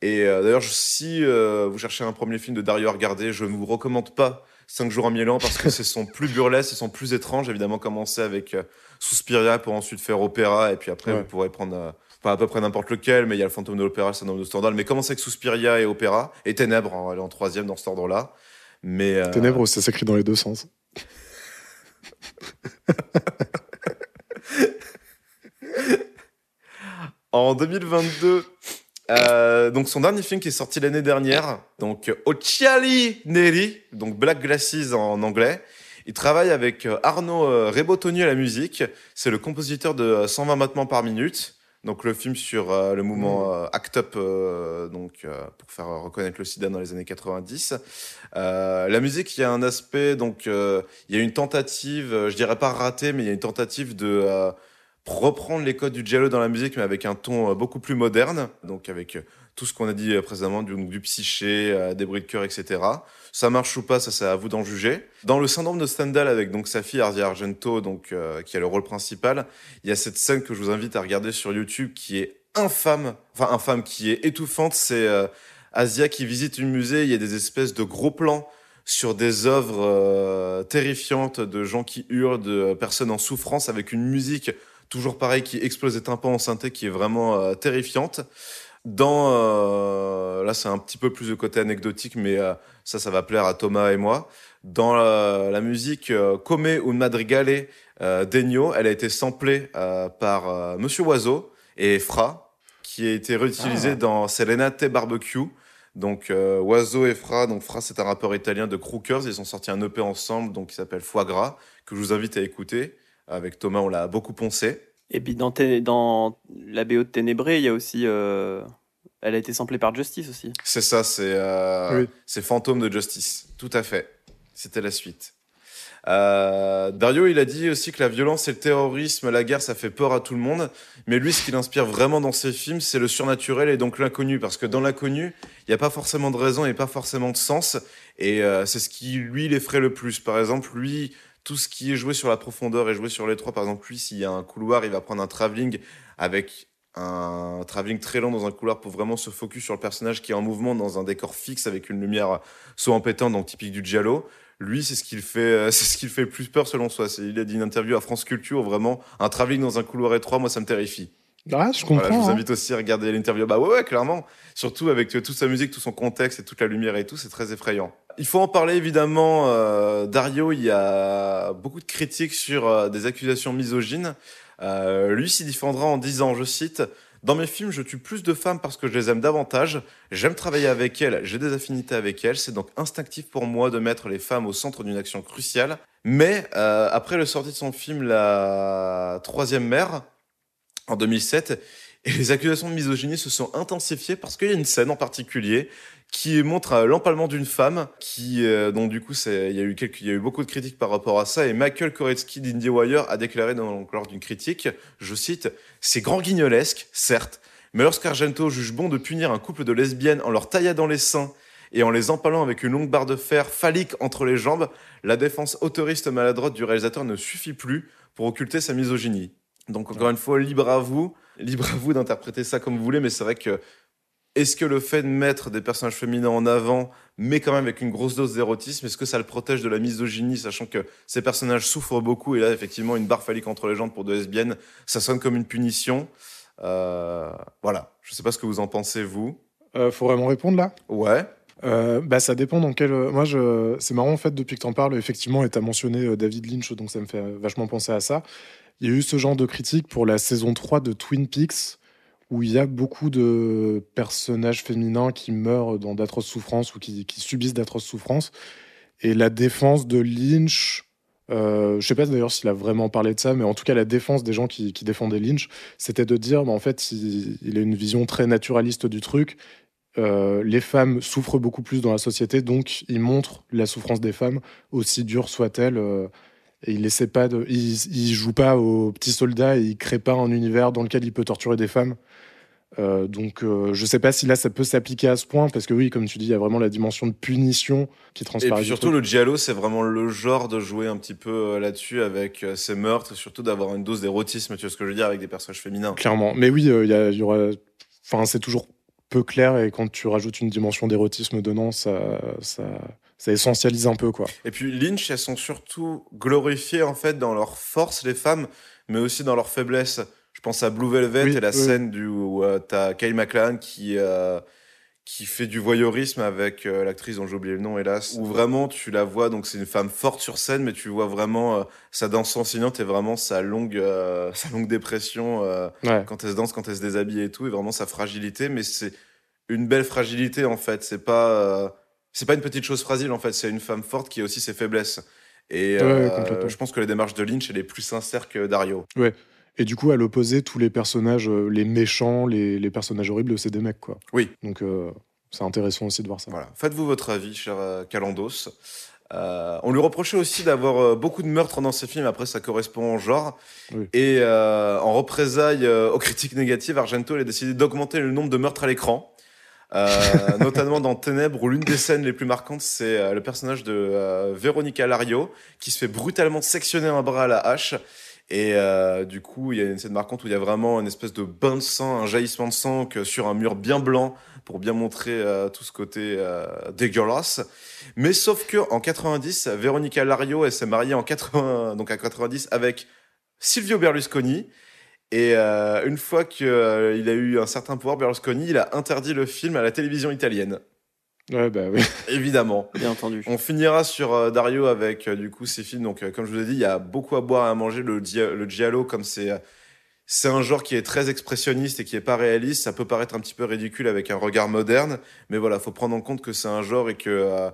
Et euh, d'ailleurs, si euh, vous cherchez un premier film de Dario à regarder, je ne vous recommande pas 5 jours en Milan parce que c'est son plus burlesque, c'est son plus étrange. Évidemment, commencer avec euh, Suspiria pour ensuite faire Opéra et puis après Ouais. vous pourrez prendre euh, pas à peu près n'importe lequel, mais il y a le fantôme de l'opéra, le syndrome de Stendhal. Mais commencez avec Suspiria et Opéra et Ténèbres, hein, elle est en troisième dans cet ordre-là. Mais Ténèbres, ça s'écrit dans les deux sens. En 2022, euh, donc son dernier film qui est sorti l'année dernière, donc euh, Occhiali Neri, donc Black Glasses en anglais. Il travaille avec euh, Arnaud Rebotoni à la musique. C'est le compositeur de euh, 120 battements par minute. Donc le film sur euh, le mouvement euh, Act Up, euh, donc euh, pour faire reconnaître le SIDA dans les années 90. Euh, la musique, il y a un aspect, donc euh, il y a une tentative, je dirais pas ratée, mais il y a une tentative de euh, reprendre les codes du giallo dans la musique, mais avec un ton euh, beaucoup plus moderne, donc avec euh, tout ce qu'on a dit euh, précédemment, du, psyché, des bruits de cœur, etc. Ça marche ou pas, ça c'est à vous d'en juger. Dans le syndrome de Stendhal, avec donc sa fille Arzia Argento, donc qui a le rôle principal, il y a cette scène que je vous invite à regarder sur YouTube, qui est infâme, enfin infâme, qui est étouffante. C'est Asia qui visite une musée, il y a des espèces de gros plans sur des œuvres terrifiantes de gens qui hurlent, de personnes en souffrance, avec une musique toujours pareil qui explose des tympans en synthé qui est vraiment euh, terrifiante. Dans euh, là c'est un petit peu plus de côté anecdotique mais euh, ça ça va plaire à Thomas et moi. Dans la, la musique euh, Come un madrigale euh, d'Ennio, elle a été samplée euh, par euh, Monsieur Oiseau et Fra qui a été réutilisée Ah. dans Serenate Barbecue. Donc euh, Oiseau et Fra, donc Fra c'est un rappeur italien de Crookers, ils ont sorti un EP ensemble donc qui s'appelle Foie Gras que je vous invite à écouter. Avec Thomas, on l'a beaucoup poncé. Et puis dans, dans la BO de Ténébré, il y a aussi. euh, Elle a été samplée par Justice aussi. C'est ça, c'est euh, Oui. Fantôme de Justice. Tout à fait. C'était la suite. Euh, Dario, il a dit aussi que la violence et le terrorisme, la guerre, ça fait peur à tout le monde. Mais lui, ce qui l'inspire vraiment dans ses films, c'est le surnaturel et donc l'inconnu. Parce que dans l'inconnu, il n'y a pas forcément de raison et pas forcément de sens. Et euh, c'est ce qui, lui, l'effraie le plus. Par exemple, lui, tout ce qui est joué sur la profondeur et joué sur l'étroit, par exemple, lui, s'il y a un couloir, il va prendre un travelling avec un travelling très lent dans un couloir pour vraiment se focus sur le personnage qui est en mouvement dans un décor fixe avec une lumière soit empêtante, donc typique du giallo. Lui, c'est ce qu'il fait, euh, c'est ce qu'il fait le plus peur selon soi. Il a dit une interview à France Culture, vraiment un travelling dans un couloir étroit, moi ça me terrifie. Ah, je comprends. Voilà, je vous hein. invite aussi à regarder l'interview. Bah ouais, ouais, clairement. Surtout avec euh, toute sa musique, tout son contexte et toute la lumière et tout, c'est très effrayant. Il faut en parler évidemment. euh, Dario, il y a beaucoup de critiques sur euh, des accusations misogynes. Euh, lui s'y défendra en disant, je cite, Dans mes films, je tue plus de femmes parce que je les aime davantage. J'aime travailler avec elles, j'ai des affinités avec elles. C'est donc instinctif pour moi de mettre les femmes au centre d'une action cruciale. Mais euh, après le sortie de son film La Troisième Mère, en 2007, et les accusations de misogynie se sont intensifiées parce qu'il y a une scène en particulier qui montre euh, l'empalement d'une femme qui euh, dont du coup il y a eu quelques y a eu beaucoup de critiques par rapport à ça et Michael Koretsky d'IndieWire a déclaré dans, lors d'une critique je cite c'est grand guignolesque certes mais lorsqu'Argento juge bon de punir un couple de lesbiennes en leur tailladant les seins et en les empalant avec une longue barre de fer phallique entre les jambes, la défense autoriste maladroite du réalisateur ne suffit plus pour occulter sa misogynie. Donc encore une fois, libre à vous, libre à vous d'interpréter ça comme vous voulez, mais c'est vrai que est-ce que le fait de mettre des personnages féminins en avant, mais quand même avec une grosse dose d'érotisme, est-ce que ça le protège de la misogynie, sachant que ces personnages souffrent beaucoup et là effectivement une barre phallique entre les jambes pour deux lesbiennes, ça sonne comme une punition. Euh, voilà, je sais pas ce que vous en pensez vous. Euh, faut vraiment répondre là? Ouais. Euh, bah, ça dépend dans quel. Moi, je... c'est marrant en fait depuis que t'en parles, effectivement, et t'as mentionné euh, David Lynch, donc ça me fait euh, vachement penser à ça. Il y a eu ce genre de critique pour la saison 3 de Twin Peaks, où il y a beaucoup de personnages féminins qui meurent dans d'atroces souffrances ou qui, subissent d'atroces souffrances. Et la défense de Lynch, euh, je sais pas d'ailleurs s'il a vraiment parlé de ça, mais en tout cas, la défense des gens qui, défendaient Lynch, c'était de dire, bah, en fait, il, il a une vision très naturaliste du truc. Euh, les femmes souffrent beaucoup plus dans la société, donc il montre la souffrance des femmes, aussi dure soit-elle. euh, et il essaie pas de, il, il joue pas au petit soldat, et il crée pas un univers dans lequel il peut torturer des femmes. Euh, donc euh, je sais pas si là ça peut s'appliquer à ce point, parce que oui, comme tu dis, il y a vraiment la dimension de punition qui Et transparaît. puis du surtout, le giallo, c'est vraiment le genre de jouer un petit peu euh, là-dessus avec euh, ces meurtres et surtout d'avoir une dose d'érotisme, tu vois ce que je veux dire, avec des personnages féminins. Clairement. Mais oui, euh, il y, y aura. Enfin, c'est toujours peu clair et quand tu rajoutes une dimension d'érotisme dedans, ça, ça, ça essentialise un peu, quoi. Et puis Lynch, elles sont surtout glorifiées en fait dans leur force, les femmes, mais aussi dans leur faiblesse. Je pense à Blue Velvet Oui, et la oui. scène du, où euh, t'as Kyle MacLachlan qui, euh, qui fait du voyeurisme avec euh, l'actrice dont j'ai oublié le nom, hélas. Où vraiment tu la vois, donc c'est une femme forte sur scène, mais tu vois vraiment euh, sa danse enseignante et vraiment sa longue, euh, sa longue dépression Ouais. quand elle se danse, quand elle se déshabille et tout, et vraiment sa fragilité. Mais c'est une belle fragilité en fait. C'est pas, c'est pas une petite chose fragile en fait. C'est une femme forte qui a aussi ses faiblesses. Et Ouais, je pense que les démarches de Lynch, elle est plus sincère que Dario. Et du coup, à l'opposé, tous les personnages, euh, les méchants, les, les personnages horribles, c'est des mecs, quoi. Oui. Donc, euh, c'est intéressant aussi de voir ça. Voilà. Faites-vous votre avis, cher Calandos. Euh, on lui reprochait aussi d'avoir beaucoup de meurtres dans ses films. Après, ça correspond au genre. Oui. Et euh, en représailles aux critiques négatives, Argento il a décidé d'augmenter le nombre de meurtres à l'écran. Euh, notamment dans Ténèbres, où l'une des scènes les plus marquantes, c'est euh, le personnage de euh, Veronica Lario, qui se fait brutalement sectionner un bras à la hache. Et euh, du coup, il y a une scène marquante où il y a vraiment une espèce de bain de sang, un jaillissement de sang que sur un mur bien blanc pour bien montrer euh, tout ce côté euh, dégueulasse. Mais sauf que en 90, Veronica Lario, s'est mariée en 80, donc à 90 avec Silvio Berlusconi. Et euh, une fois qu'il a eu un certain pouvoir, Berlusconi, il a interdit le film à la télévision italienne. Ouais, bah oui. Évidemment. Bien entendu. On finira sur euh, Dario avec euh, du coup ces films. Donc, euh, comme je vous ai dit, il y a beaucoup à boire et à manger. Le, dia- le giallo, comme c'est euh, c'est un genre qui est très expressionniste et qui est pas réaliste, ça peut paraître un petit peu ridicule avec un regard moderne, mais voilà, faut prendre en compte que c'est un genre et que, euh,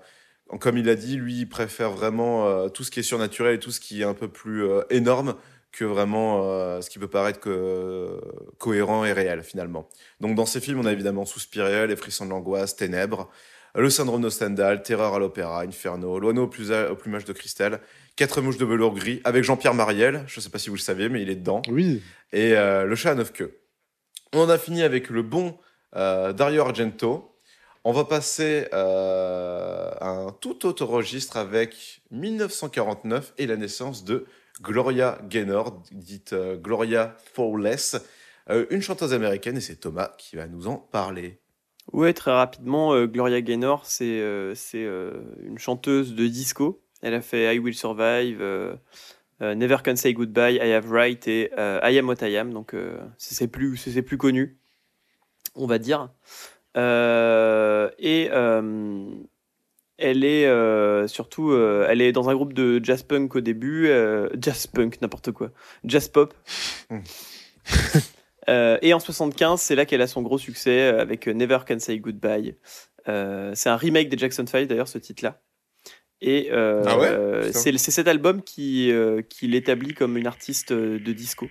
comme il a dit, lui, il préfère vraiment euh, tout ce qui est surnaturel et tout ce qui est un peu plus euh, énorme que vraiment euh, ce qui peut paraître que- cohérent et réel finalement. Donc dans ces films, on a évidemment Souspirer, Les frissons de l'angoisse, Ténèbres, Le syndrome de Stendhal, Terreur à l'opéra, Inferno, L'oiseau au, plumage de cristal, Quatre mouches de velours gris, avec Jean-Pierre Mariel, je ne sais pas si vous le savez, mais il est dedans, Oui. et euh, Le chat à neuf queues. On en a fini avec le bon euh, Dario Argento. On va passer euh, à un tout autre registre avec 1949 et la naissance de Gloria Gaynor, dite Gloria Fowless, une chanteuse américaine, et c'est Thomas qui va nous en parler. Ouais, très rapidement, euh, Gloria Gaynor, c'est euh, c'est, euh, une chanteuse de disco. Elle a fait I Will Survive, Never Can Say Goodbye, I Have Right et I Am What I Am. Donc, c'est plus, c'est plus connu, on va dire. Et elle est surtout, elle est dans un groupe de jazz punk au début, jazz punk, n'importe quoi, jazz pop. Euh, et en 75, c'est là qu'elle a son gros succès euh, avec Never Can Say Goodbye. Euh, c'est un remake des Jackson 5 d'ailleurs, ce titre-là. Et euh, Ah ouais euh, c'est cet album qui, euh, qui l'établit comme une artiste euh, de disco.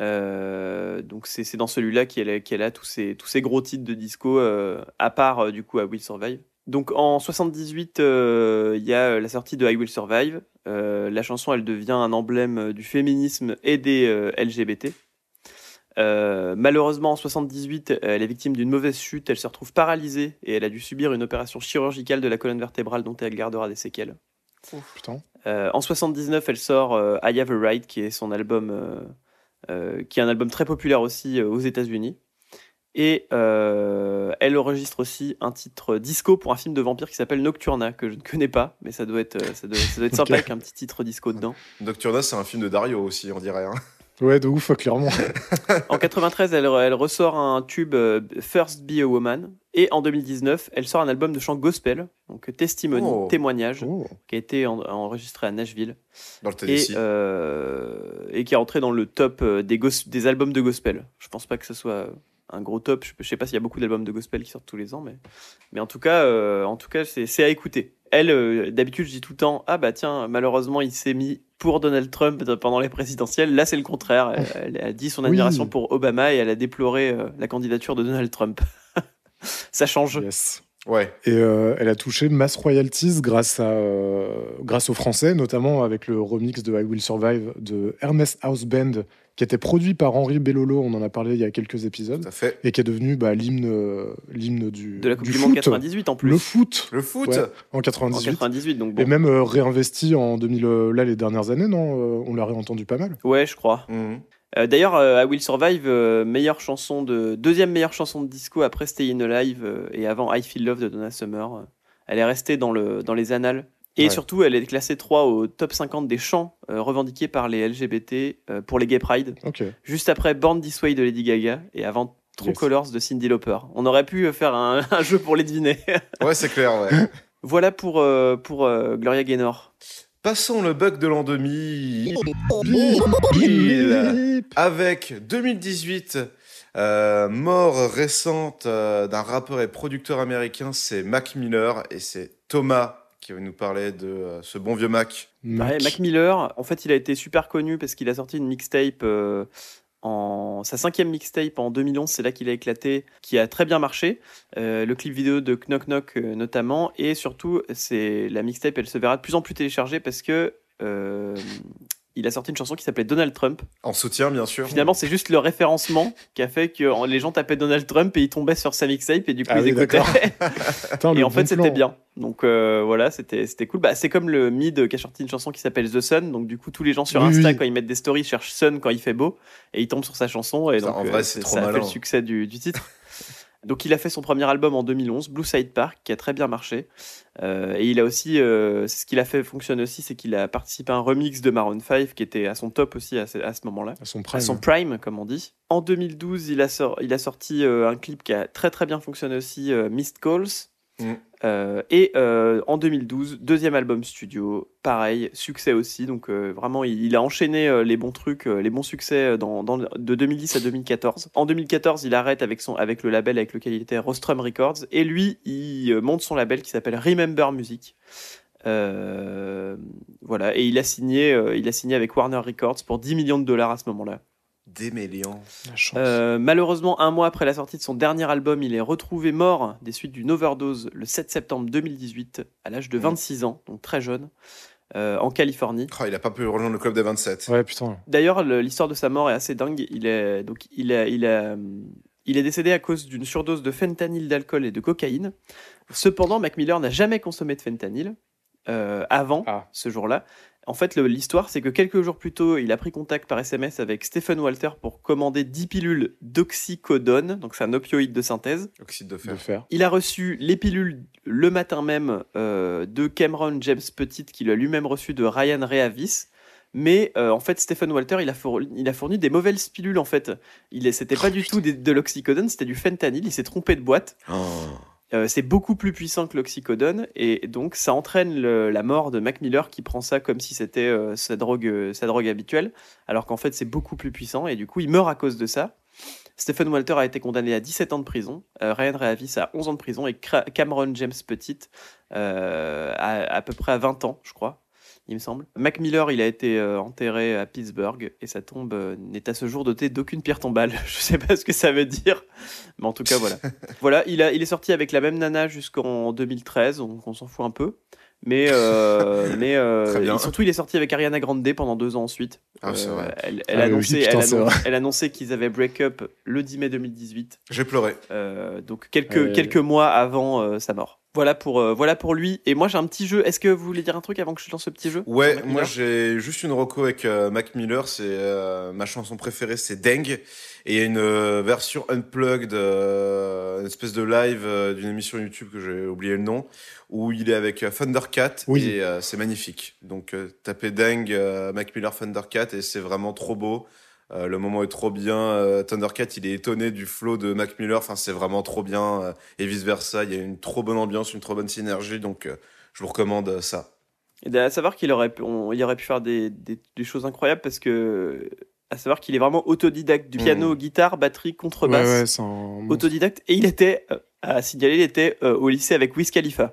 Euh, donc c'est dans celui-là qu'elle a, tous ces, tous ces gros titres de disco, euh, à part euh, du coup I Will Survive. Donc en 78, euh, il y a euh, la sortie de I Will Survive. Euh, la chanson, elle devient un emblème euh, du féminisme et des euh, LGBT. Euh, malheureusement, en 78, euh, elle est victime d'une mauvaise chute. Elle se retrouve paralysée et elle a dû subir une opération chirurgicale de la colonne vertébrale dont elle gardera des séquelles. Putain. Euh, en 79, elle sort euh, I Have a Right, qui est son album, euh, euh, qui est un album très populaire aussi euh, aux États-Unis. Et euh, elle enregistre aussi un titre disco pour un film de vampire qui s'appelle Nocturna, que je ne connais pas, mais ça doit être, ça doit, ça doit être sympa avec un petit titre disco dedans. Nocturna, c'est un film de Dario aussi, on dirait. hein. Ouais, de ouf, clairement. En 93, elle, elle ressort un tube euh, First Be a Woman. Et en 2019, elle sort un album de chant gospel, donc Testimony, Oh. témoignage, Oh. qui a été en- enregistré à Nashville. Dans le et, Tennessee. euh, et qui est entré dans le top euh, des, des albums de gospel. Je pense pas que ce soit un gros top. Je, je sais pas s'il y a beaucoup d'albums de gospel qui sortent tous les ans, mais, mais en tout cas, euh, en tout cas, c'est à écouter. Elle, euh, d'habitude, je dis tout le temps, ah bah tiens, malheureusement, il s'est mis pour Donald Trump pendant les présidentielles. Là, c'est le contraire. Elle, elle a dit son Oui. admiration pour Obama et elle a déploré euh, la candidature de Donald Trump. Ça change. Yes. Ouais. Et euh, elle a touché mass royalties grâce, à, euh, grâce aux Français, notamment avec le remix de I Will Survive de Hermes House Band, qui était produit par Henri Bellolo, on en a parlé il y a quelques épisodes, Tout à fait. et qui est devenu bah, l'hymne euh, l'hymne du, De la Coupe du du, Monde foot. 98 en plus. Le foot, Le foot Ouais. en en 98. 98, donc bon. Et même euh, réinvesti en 2000, euh, là, les dernières années, non Euh, On l'a réentendu pas mal. Ouais, je crois. Euh, D'ailleurs, euh, I Will Survive, euh, meilleure chanson de deuxième meilleure chanson de disco après Stay in Alive euh, et avant I Feel Love de Donna Summer. Euh, Elle est restée dans le dans les annales et Ouais. surtout elle est classée 3 au top 50 des chants euh, revendiqués par les LGBT euh, pour les Gay Pride, juste après Born This Way de Lady Gaga et avant True Yes. Colors de Cyndi Lauper. On aurait pu euh, faire un, un jeu pour les deviner. Ouais, c'est clair, ouais. voilà pour euh, pour euh, Gloria Gaynor. Passons le bug de l'an 2000. Bip. Avec 2018, euh, mort récente euh, d'un rappeur et producteur américain, c'est Mac Miller et c'est Thomas qui va nous parler de euh, ce bon vieux Mac. Mac. Ouais, Mac Miller, en fait, il a été super connu parce qu'il a sorti une mixtape euh, en sa cinquième mixtape en 2011. C'est là qu'il a éclaté, qui a très bien marché. Euh, le clip vidéo de Knock Knock euh, notamment, et surtout, c'est la mixtape, elle se verra de plus en plus téléchargée parce que euh, il a sorti une chanson qui s'appelait Donald Trump. En soutien, bien sûr. Finalement, c'est juste le référencement qui a fait que euh, les gens tapaient Donald Trump et ils tombaient sur sa mixtape et du coup Ah ils oui, écoutaient. Et en fait, c'était bien. Donc euh, voilà, c'était c'était cool. Bah, c'est comme le Mid qui a sorti une chanson qui s'appelle The Sun. Donc du coup, tous les gens sur Oui, Insta, oui. quand ils mettent des stories, cherchent Sun quand il fait beau et ils tombent sur sa chanson. Et Ça, donc, en euh, vrai, c'est trop ça a fait le succès du, du titre. donc il a fait son premier album en 2011, Blue Side Park, qui a très bien marché. Euh, et il a aussi, euh, ce qu'il a fait fonctionner aussi, c'est qu'il a participé à un remix de Maroon 5 qui était à son top aussi à ce, à ce moment-là À son à prime. son prime, comme on dit. En 2012, il a, sor- il a sorti euh, un clip qui a très très bien fonctionné aussi, Missed Calls. Mm. Euh, et euh, en 2012, deuxième album studio, pareil, succès aussi. Donc euh, vraiment, il, a enchaîné les bons trucs, les bons succès de 2010 à 2014. En 2014, il arrête avec, son, le label avec lequel il était, Rostrum Records. Et lui, il monte son label qui s'appelle Remember Music. Voilà, et il a signé, il a signé avec Warner Records pour 10 millions de dollars à ce moment-là. Déméliant. La chance. Euh, malheureusement, un mois après la sortie de son dernier album, il est retrouvé mort des suites d'une overdose le 7 septembre 2018, à l'âge de 26 ans, donc très jeune, euh, en Californie. Oh, il a pas pu rejoindre le club des 27. Ouais, putain. D'ailleurs, le- l'histoire de sa mort est assez dingue. Il est, donc, il est, il est, il est décédé à cause d'une surdose de fentanyl, d'alcool et de cocaïne. Cependant, Mac Miller n'a jamais consommé de fentanyl euh, avant Ah. ce jour-là. En fait, l'histoire, c'est que quelques jours plus tôt, il a pris contact par SMS avec Stephen Walter pour commander 10 pilules d'oxycodone, donc c'est un opioïde de synthèse. Oxyde de De fer. Il a reçu les pilules le matin même euh, de Cameron James Petit, qu'il a lui-même reçu de Ryan Reavis. Mais euh, en fait, Stephen Walter, il a, fourni, il a fourni des mauvaises pilules en fait. Il c'était pas du tout des- de l'oxycodone, c'était du fentanyl. Il s'est trompé de boîte. Oh. Euh, c'est beaucoup plus puissant que l'oxycodone et donc ça entraîne la mort de Mac Miller qui prend ça comme si c'était euh, sa drogue, euh, sa drogue habituelle, alors qu'en fait c'est beaucoup plus puissant et du coup il meurt à cause de ça. Stephen Walter a été condamné à 17 ans de prison, Ryan Reavis à 11 ans de prison et Cameron James Petit à, à peu près à 20 ans, je crois, il me semble. Mac Miller, il a été euh, enterré à Pittsburgh et sa tombe euh, n'est à ce jour dotée d'aucune pierre tombale. Je sais pas ce que ça veut dire, mais en tout cas voilà. voilà, il, a, il est sorti avec la même nana jusqu'en 2013, donc on s'en fout un peu. Mais, euh, mais euh, surtout, il est sorti avec Ariana Grande pendant deux ans ensuite. Ah, Euh, vrai. Elle, elle Ah, annonçait, putain, elle, elle qu'ils avaient break-up le 10 mai 2018. J'ai pleuré. Euh, donc quelques, quelques mois avant euh, sa mort. Voilà pour, euh, voilà pour lui. Et moi j'ai un petit jeu. Est-ce que vous voulez dire un truc avant que je lance ce petit jeu Ouais, moi Miller j'ai juste une reco avec euh, Mac Miller, c'est euh, ma chanson préférée, c'est Deng. Et il y a une euh, version unplugged, euh, une espèce de live euh, d'une émission YouTube que j'ai oublié le nom, où il est avec euh, Thundercat Oui. et euh, c'est magnifique. Donc euh, tapez Deng, euh, Mac Miller Thundercat et c'est vraiment trop beau. Euh, le moment est trop bien. Euh, Thundercat, il est étonné du flow de Mac Miller. Enfin, c'est vraiment trop bien. euh, et vice versa, il y a une trop bonne ambiance, une trop bonne synergie. Donc, euh, je vous recommande euh, ça. Et à savoir qu'il aurait, pu- on- il aurait pu faire des, des- des choses incroyables parce que. À savoir qu'il est vraiment autodidacte du piano, guitare, batterie, contrebasse. ouais. Autodidacte. Et il était, euh, à signaler, il était euh, au lycée avec Wiz Khalifa.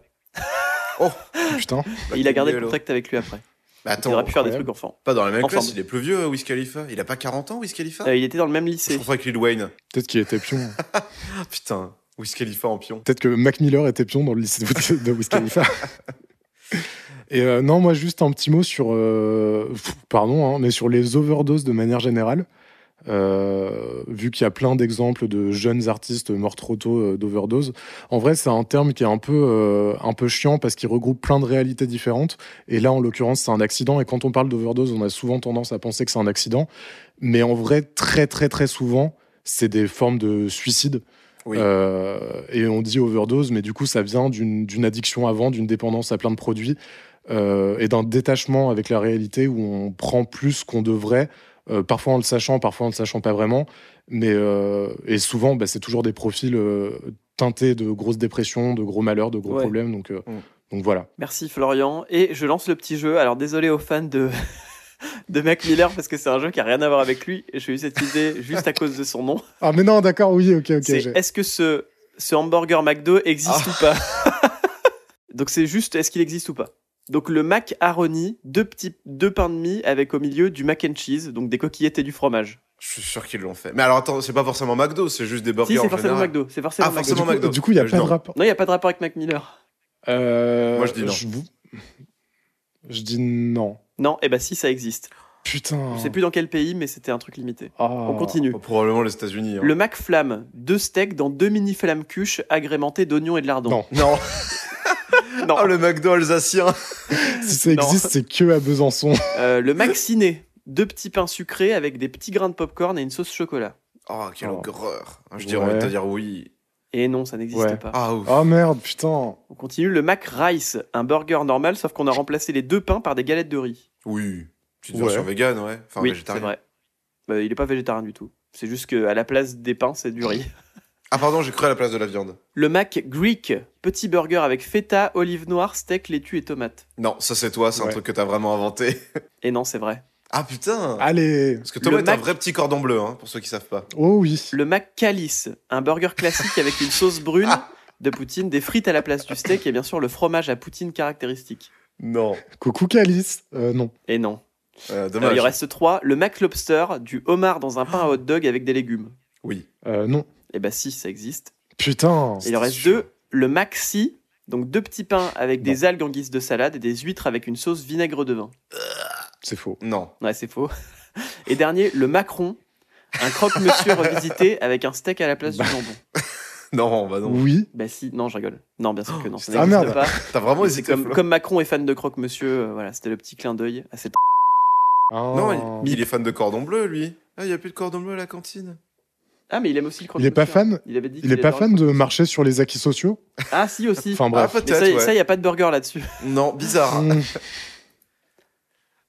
Putain. Et il a gardé Hello. contact avec lui après. Bah, il aurait pu faire des trucs enfants. Pas dans la même Ensemble. classe, il est plus vieux, Wiz Khalifa. Il a pas 40 ans, Wiz Khalifa Euh, il était dans le même Je lycée. confonds avec Lil Wayne. Peut-être qu'il était pion. Putain, Wiz Khalifa en pion. Peut-être que Mac Miller était pion dans le lycée de, de Wiz Khalifa. Et euh, non, moi, juste un petit mot sur. euh, pardon, hein, mais sur les overdoses de manière générale. Euh, vu qu'il y a plein d'exemples de jeunes artistes morts trop tôt euh, d'overdose. En vrai, c'est un terme qui est un peu, euh, un peu chiant parce qu'il regroupe plein de réalités différentes. Et là, en l'occurrence, c'est un accident. Et quand on parle d'overdose, on a souvent tendance à penser que c'est un accident. Mais en vrai, très, très, très souvent, c'est des formes de suicide. Oui. Euh, et on dit overdose, mais du coup, ça vient d'une d'une addiction avant, d'une dépendance à plein de produits euh, et d'un détachement avec la réalité où on prend plus qu'on devrait, euh, parfois en le sachant, parfois en le sachant pas vraiment. Mais euh, et souvent, bah, c'est toujours des profils euh, teintés de grosses dépressions, de gros malheurs, de gros Ouais. problèmes. Donc, Mm. donc voilà. Merci Florian. Et je lance le petit jeu. Alors désolé aux fans de, de Mac Miller parce que c'est un jeu qui a rien à voir avec lui. J'ai eu cette idée juste à cause de son nom. Ah, mais non, d'accord, oui, ok, ok. est-ce que ce, ce hamburger McDo existe Ah. ou pas? Donc c'est juste est-ce qu'il existe ou pas? Donc le Mac Aroni, deux petits deux pains de mie avec au milieu du mac and cheese, donc des coquillettes et du fromage. Je suis sûr qu'ils l'ont fait. Mais alors attends, c'est pas forcément McDo, c'est juste des burgers si c'est en forcément général. McDo, c'est forcément Ah, McDo. forcément du coup, McDo. du coup, il n'y a Euh, pas de non. rapport. Non, il n'y a pas de rapport avec Mac Miller. Euh, Moi, je dis non. vous- Je dis non. Non, et bah si ça existe. Putain. Je sais plus dans quel pays, mais c'était un truc limité. Ah. On continue. Oh, Probablement les États-Unis. hein. Le Mac Flamme, deux steaks dans deux mini flammes cuches agrémentées d'oignons et de lardons. Non. Non. Non. Oh, le McDo alsacien. Si ça existe, c'est que à Besançon. Euh, le Mac Ciné, deux petits pains sucrés avec des petits grains de popcorn et une sauce chocolat. Oh, quelle Oh. horreur. Je dirais, on Ouais. va te dire oui. Et non, ça n'existe Ouais. pas. Ah, ouf. Oh merde, putain. On continue. Le Mac Rice, un burger normal, sauf qu'on a remplacé les deux pains par des galettes de riz. Oui. Petite Ouais. version vegan, ouais. Enfin, oui, c'est vrai. Euh, il est pas végétarien du tout. C'est juste qu'à la place des pains, c'est du riz. Ah, pardon, j'ai cru à la place de la viande. Le Mac Greek, petit burger avec feta, olive noire, steak, laitue et tomate. Non, ça c'est toi, c'est un truc que t'as vraiment inventé. Et non, c'est vrai. Ah putain Allez. Parce que Thomas Le est un Mac- vrai petit cordon bleu, hein, pour ceux qui savent pas. Oh oui. Le Mac Calice, un burger classique avec une sauce brune de poutine, des frites à la place du steak et bien sûr le fromage à poutine caractéristique. Non. Coucou Calice. Euh, non. Et non. Euh, Euh, dommage. il en reste trois. Le Mac Lobster, du homard dans un pain à hot dog avec des légumes. Oui. Euh, non. Eh bah si, ça existe. Putain. Et il en reste sûr. deux. Le Maxi, donc deux petits pains avec des algues en guise de salade et des huîtres avec une sauce vinaigre de vin. C'est faux. Non. Ouais, c'est faux. Et dernier, le Macron, un croque-monsieur revisité avec un steak à la place du jambon. Non, bah non. Oui. Bah si, non, je rigole. Non, bien sûr que non, ça Ah, merde. pas. T'as vraiment hésité. comme, comme Macron est fan de croque-monsieur, euh, voilà, c'était le petit clin d'œil à cette... Non, il, il est fan de cordon bleu, lui. Ah, il n'y a plus de cordon bleu à la cantine. Ah, mais il aime aussi le Il est pas fan Il avait dit Il est pas fan de marcher sur les acquis sociaux Ah, si, aussi. Enfin Ah, bref. Mais peut-être, ça, ouais. il n'y a pas de burger là-dessus. Non, bizarre. Mmh.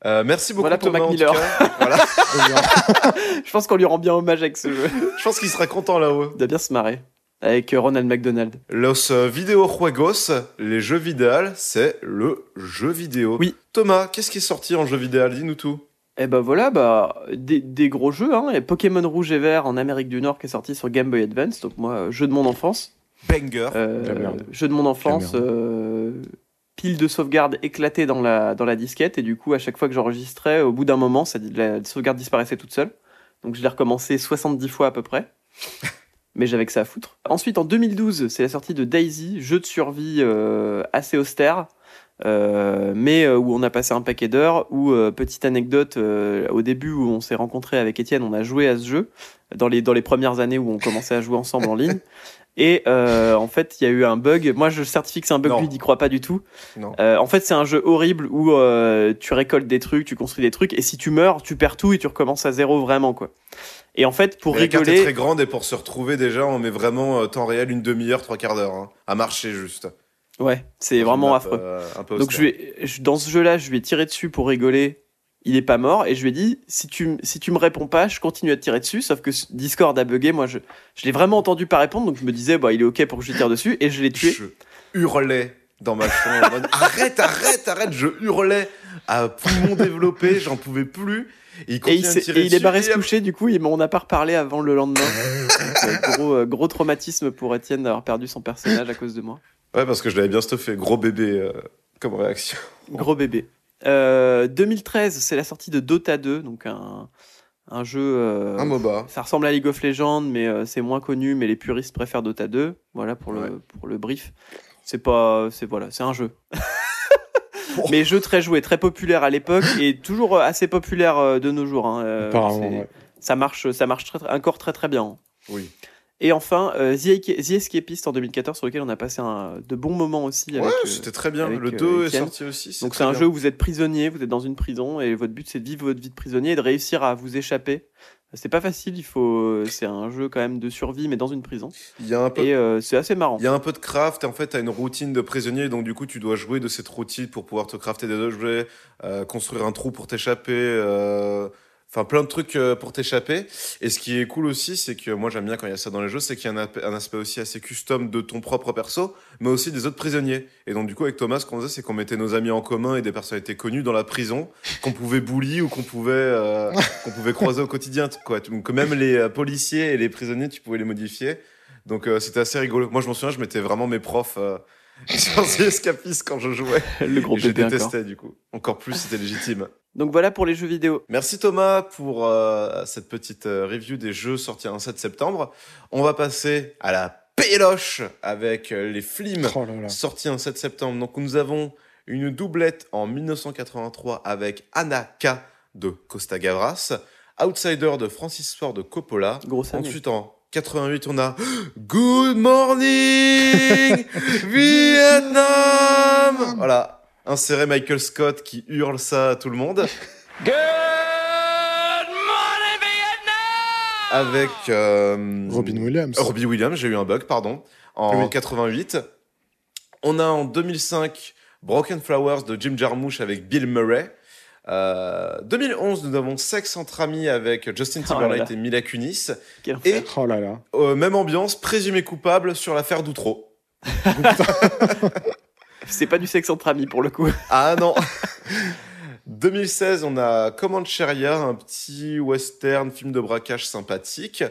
Euh, merci beaucoup, Voilà pour Thomas, Mac Miller. Voilà. Je pense qu'on lui rend bien hommage avec ce jeu. Je pense qu'il sera content là-haut. Il doit bien se marrer. Avec euh, Ronald McDonald. Los euh, videojuegos, les jeux vidéo, c'est le jeu vidéo. Oui. Thomas, qu'est-ce qui est sorti en jeu vidéo? Dis-nous tout. Et bah voilà, bah, des, des gros jeux. Hein. Pokémon Rouge et Vert en Amérique du Nord qui est sorti sur Game Boy Advance. Donc moi, euh, jeu de mon enfance. Banger. Euh, jeu de mon enfance. Euh, pile de sauvegarde éclatée dans la, dans la disquette. Et du coup, à chaque fois que j'enregistrais, au bout d'un moment, ça, la sauvegarde disparaissait toute seule. Donc je l'ai recommencé 70 fois à peu près. Mais j'avais que ça à foutre. Ensuite, en 2012, c'est la sortie de Daisy, jeu de survie euh, assez austère. Euh, mais euh, où on a passé un paquet d'heures, où, euh, petite anecdote, au début où on s'est rencontré avec Étienne, on a joué à ce jeu, dans les, dans les premières années où on commençait à jouer ensemble en ligne. Et en fait, il y a eu un bug. Moi, je certifie que c'est un bug, Non. lui, il n'y croit pas du tout. En fait, c'est un jeu horrible où tu récoltes des trucs, tu construis des trucs, et si tu meurs, tu perds tout et tu recommences à zéro vraiment, quoi. Et en fait, pour Mais la carte est rigoler, très grande et pour se retrouver déjà, on met vraiment temps réel une demi-heure, trois quarts d'heure. hein, à marcher juste. Ouais, c'est vraiment map, affreux. euh, un peu Donc je vais, je- dans ce jeu-là, je lui ai tiré dessus pour rigoler. Il est pas mort et je lui ai dit si tu si tu me réponds pas, je continue à te tirer dessus. Sauf que Discord a bugué. Moi, je je l'ai vraiment entendu pas répondre, donc je me disais bah il est ok pour que je lui tire dessus et je l'ai tué. Je hurlais dans ma chambre. arrête, arrête, arrête. Je hurlais à poumon développé, j'en pouvais plus. Et il Et et est barré se coucher, du coup, il- on n'a pas reparlé avant le lendemain. Euh, gros, euh, gros traumatisme pour Étienne d'avoir perdu son personnage à cause de moi. Ouais, parce que je l'avais bien stuffé. Gros bébé euh, comme réaction. Gros bébé. Euh, 2013, c'est la sortie de Dota 2, donc un, un jeu. euh, Un MOBA. Ça ressemble à League of Legends, mais c'est moins connu. Mais les puristes préfèrent Dota 2. Voilà pour Ouais. le pour le brief. C'est pas, c'est voilà, c'est un jeu. mais jeu très joué, très populaire à l'époque et toujours assez populaire euh, de nos jours. hein. Euh, ouais. Ça marche, ça marche très, encore très très bien. Oui. Et enfin, euh, The, The Escapist en 2014, sur lequel on a passé un- de bons moments aussi. Ouais, euh, c'était très bien. avec, le euh, 2 est sorti aussi. donc c'est un bien. jeu où vous êtes prisonnier, vous êtes dans une prison et votre but c'est de vivre votre vie de prisonnier et de réussir à vous échapper. C'est pas facile, il faut. C'est un jeu quand même de survie, mais dans une prison. Il y a un peu Et euh, c'est assez marrant. Il y a un peu de craft, et en fait, tu as une routine de prisonnier, donc du coup, tu dois jouer de cette routine pour pouvoir te crafter des objets, euh, construire un trou pour t'échapper, euh, enfin plein de trucs euh, pour t'échapper. Et ce qui est cool aussi, c'est que moi j'aime bien quand il y a ça dans les jeux, c'est qu'il y a un, aspect aussi assez custom de ton propre perso, mais aussi des autres prisonniers. Et donc du coup, avec Thomas, ce qu'on faisait, c'est qu'on mettait nos amis en commun et des personnalités connues dans la prison, qu'on pouvait bully ou qu'on pouvait, euh, qu'on pouvait croiser au quotidien. Quoi. Donc même les euh, policiers et les prisonniers, tu pouvais les modifier. Donc euh, c'était assez rigolo. Moi je m'en souviens, je mettais vraiment mes profs euh, sur The Escapist quand je jouais. Le gros Et je bébé encore. détestais du coup. Encore plus, c'était légitime. Donc voilà pour les jeux vidéo. Merci Thomas pour euh, cette petite euh, review des jeux sortis un 7 septembre. On va passer à la péloche avec euh, les films Oh là là. sortis un 7 septembre. Donc nous avons une doublette en 1983 avec Anaka de Costa Gavras, Outsider de Francis Ford Coppola, Grosse année. Ensuite, en 88, on a Good Morning Vietnam Voilà, inséré Michael Scott qui hurle ça à tout le monde. Good morning, Vietnam! Avec euh, Robin Williams. Robbie Williams, j'ai eu un bug, pardon. En Oui. 88. On a en 2005 Broken Flowers de Jim Jarmusch avec Bill Murray. Euh, 2011, nous avons Sex entre amis avec Justin Oh là Timberlake là. et Mila Kunis. Quel Et. Oh là là. Euh, même ambiance, présumé coupable sur l'affaire d'Outreau. C'est pas du sexe entre amis pour le coup. Ah non 2016, on a Comancheria, un petit western, film de braquage sympathique,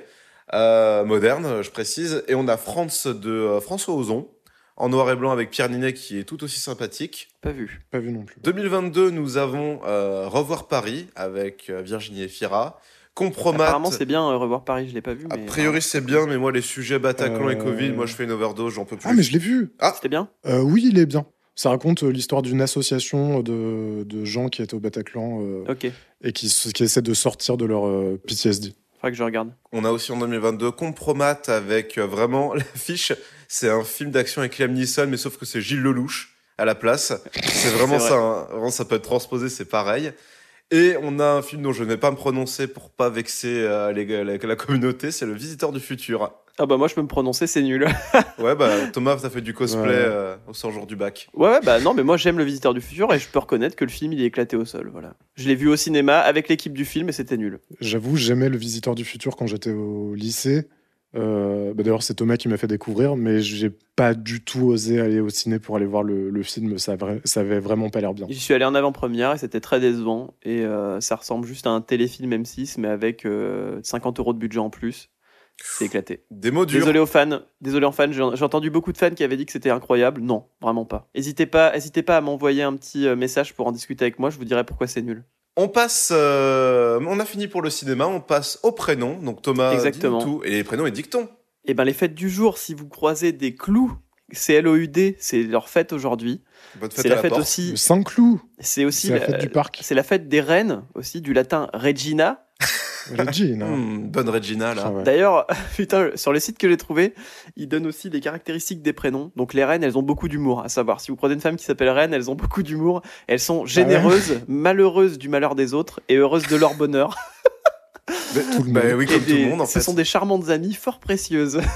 euh, moderne, je précise. Et on a France de euh, François Ozon, en noir et blanc avec Pierre Ninet qui est tout aussi sympathique. Pas vu. Pas vu non plus. 2022, nous avons euh, Revoir Paris avec euh, Virginie Efira. Compromat. Apparemment, c'est bien euh, revoir Paris, je l'ai pas vu. A Mais... priori, c'est bien, mais moi, les sujets Bataclan et Euh, Covid, moi, je fais une overdose, j'en peux plus. Ah, mais je l'ai vu. C'était bien Euh, oui, il est bien. Ça raconte euh, l'histoire d'une association de, de gens qui étaient au Bataclan euh, Ok. et qui, qui essaient de sortir de leur euh, PTSD. Faudra que je regarde. On a aussi en 2022 Compromat avec euh, vraiment l'affiche. C'est un film d'action avec Liam Neeson, mais sauf que c'est Gilles Lelouch à la place. C'est vraiment ça. hein. Vraiment, ça peut être transposé, c'est pareil. Et on a un film dont je ne vais pas me prononcer pour pas vexer euh, les la, la communauté, c'est Le Visiteur du Futur. Ah bah moi, je peux me prononcer, c'est nul. Ouais, bah Thomas, t'as fait du cosplay Ouais. euh, au 100 jours du bac. Ouais, ouais, bah non, mais moi j'aime Le Visiteur du Futur et je peux reconnaître que le film il est éclaté au sol. Voilà. Je l'ai vu au cinéma avec l'équipe du film et c'était nul. J'avoue, j'aimais Le Visiteur du Futur quand j'étais au lycée. Euh, bah D'ailleurs, c'est Thomas qui m'a fait découvrir, mais j'ai pas du tout osé aller au ciné pour aller voir le, le film. Ça, ça avait vraiment pas l'air bien. J'y suis allé en avant-première et c'était très décevant. Et euh, ça ressemble juste à un téléfilm M6, mais avec euh, 50 euros de budget en plus. C'est éclaté. Des mots durs. Désolé aux fans. Désolé aux fans. J'ai entendu beaucoup de fans qui avaient dit que c'était incroyable. Non, vraiment pas. N'hésitez pas, hésitez pas à m'envoyer un petit euh, message pour en discuter avec moi. Je vous dirai pourquoi c'est nul. On passe, euh, on a fini pour le cinéma, on passe aux prénoms. Donc Thomas, Exactement. tout. Et les prénoms et dictons. Et ben les fêtes du jour, si vous croisez des clous, c'est LOUD, c'est leur fête aujourd'hui. C'est la la fête porte. aussi. Le Saint-Cloud, C'est aussi c'est la fête du parc. C'est la fête des reines aussi, du latin Regina. Regina. Hmm, bonne Regina là. Ah ouais. D'ailleurs, putain, sur le site que j'ai trouvé, ils donnent aussi les caractéristiques des prénoms. Donc les reines, elles ont beaucoup d'humour. À savoir, si vous prenez une femme qui s'appelle reine, elles ont beaucoup d'humour. Elles sont généreuses, malheureuses du malheur des autres et heureuses de leur bonheur. Mais- Tout le bah monde. oui, comme tout des- le monde en ce fait. sont des charmantes amies fort précieuses.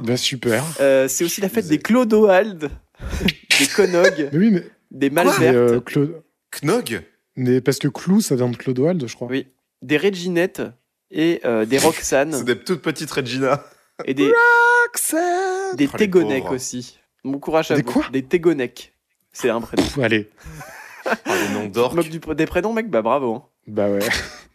Bah, super. Euh, c'est aussi la fête des Clodoald, des Conog, Mais oui, mais, des mais, Malbertes, euh, Knog? Mais parce que Clou, ça vient de Clodoald, je crois. Oui. Des Reginettes et euh, des Roxane C'est des toutes petites Regina. et des, Roxane des Oh, Tégonec aussi. Bon courage à Des vous. quoi? Des Tégonec. C'est un prénom. Pff, Allez, Ah, les noms pr- des prénoms, mec Bah bravo. hein. bah ouais.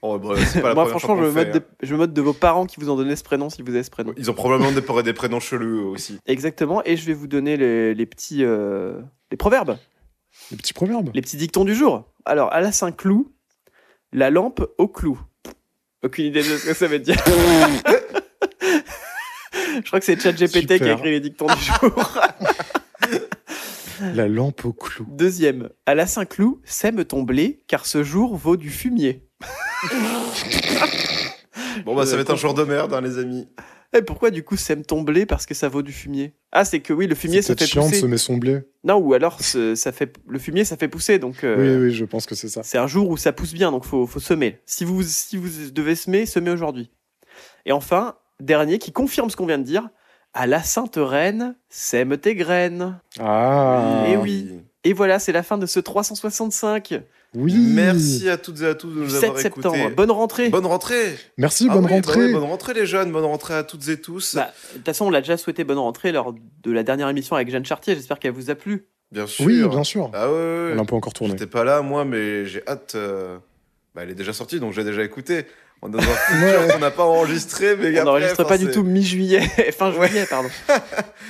Oh, bah, c'est pas la Moi, franchement, fois je me, fait, de, je me moque de vos parents qui vous ont donné ce prénom si vous avez ce prénom. Ils ont probablement des, des prénoms chelous aussi. Exactement. Et je vais vous donner les, les petits euh, les proverbes, Les petits proverbes. les petits dictons du jour. Alors, à la Saint-Cloud, la lampe au clou. Aucune idée de ce que ça veut dire. je crois que c'est ChatGPT qui a écrit les dictons du jour. La lampe au clou. Deuxième, à la Saint-Cloud, sème ton blé, car ce jour vaut du fumier. Bon bah ça va être un jour de merde hein, les amis. Et pourquoi du coup sème ton blé parce que ça vaut du fumier? Ah, c'est que oui, le fumier peut-être fait chiant de pousser. semer son blé. Non, ou alors ça fait le fumier ça fait pousser donc euh, Oui, oui, je pense que c'est ça. c'est un jour où ça pousse bien donc faut faut semer. Si vous si vous devez semer, semez aujourd'hui. Et enfin, dernier qui confirme ce qu'on vient de dire, à la sainte reine, sème tes graines. Ah. Eh oui. Et voilà, c'est la fin de ce 365 Oui. Merci à toutes et à tous de nous 7 avoir septembre. écoutés. Bonne rentrée. Bonne rentrée. Merci, Ah bonne oui, bah rentrée. bonne rentrée les jeunes, bonne rentrée à toutes et tous. Bah, De toute façon, on l'a déjà souhaité bonne rentrée lors de la dernière émission avec Jeanne Chartier. J'espère qu'elle vous a plu. bien sûr. Oui, bien sûr. Ah ouais, ouais, On ouais. l'a pas encore tourné. J'étais pas là moi mais j'ai hâte. euh, Bah, elle est déjà sortie donc j'ai déjà écouté. On dans un futur Ouais. qu'on n'a pas enregistré mais on après, n'enregistre pas du tout mi-juillet, fin juillet, pardon.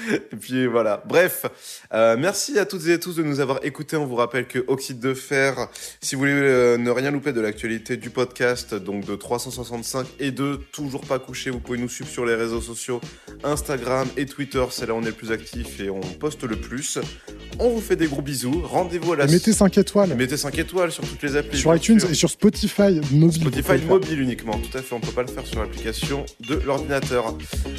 Et puis voilà. Bref, euh, merci à toutes et à tous de nous avoir écoutés. On vous rappelle que Oxyde de Fer, si vous voulez euh, ne rien louper de l'actualité du podcast, donc de 365 et de Toujours pas couché, vous pouvez nous suivre sur les réseaux sociaux Instagram et Twitter. C'est là où on est le plus actif et on poste le plus. On vous fait des gros bisous. Rendez-vous à la Et Mettez 5 étoiles Mettez 5 étoiles sur toutes les applis. sur iTunes sûr. et sur Spotify mobile. Spotify mobile uniquement, tout à fait, on peut pas le faire sur l'application de l'ordinateur.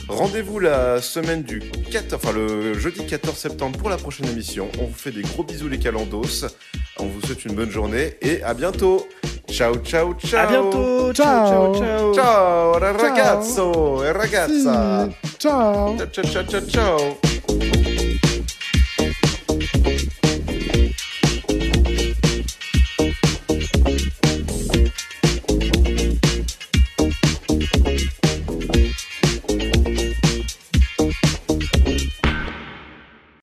Rendez-vous la semaine du 14, enfin le jeudi 14 septembre pour la prochaine émission. On vous fait des gros bisous les calendos. On vous souhaite une bonne journée et à bientôt. Ciao ciao ciao. À bientôt. Ciao. ciao, ciao. Ciao ragazzo e ragazza. Si. Ciao. Ciao ciao ciao ciao. ciao.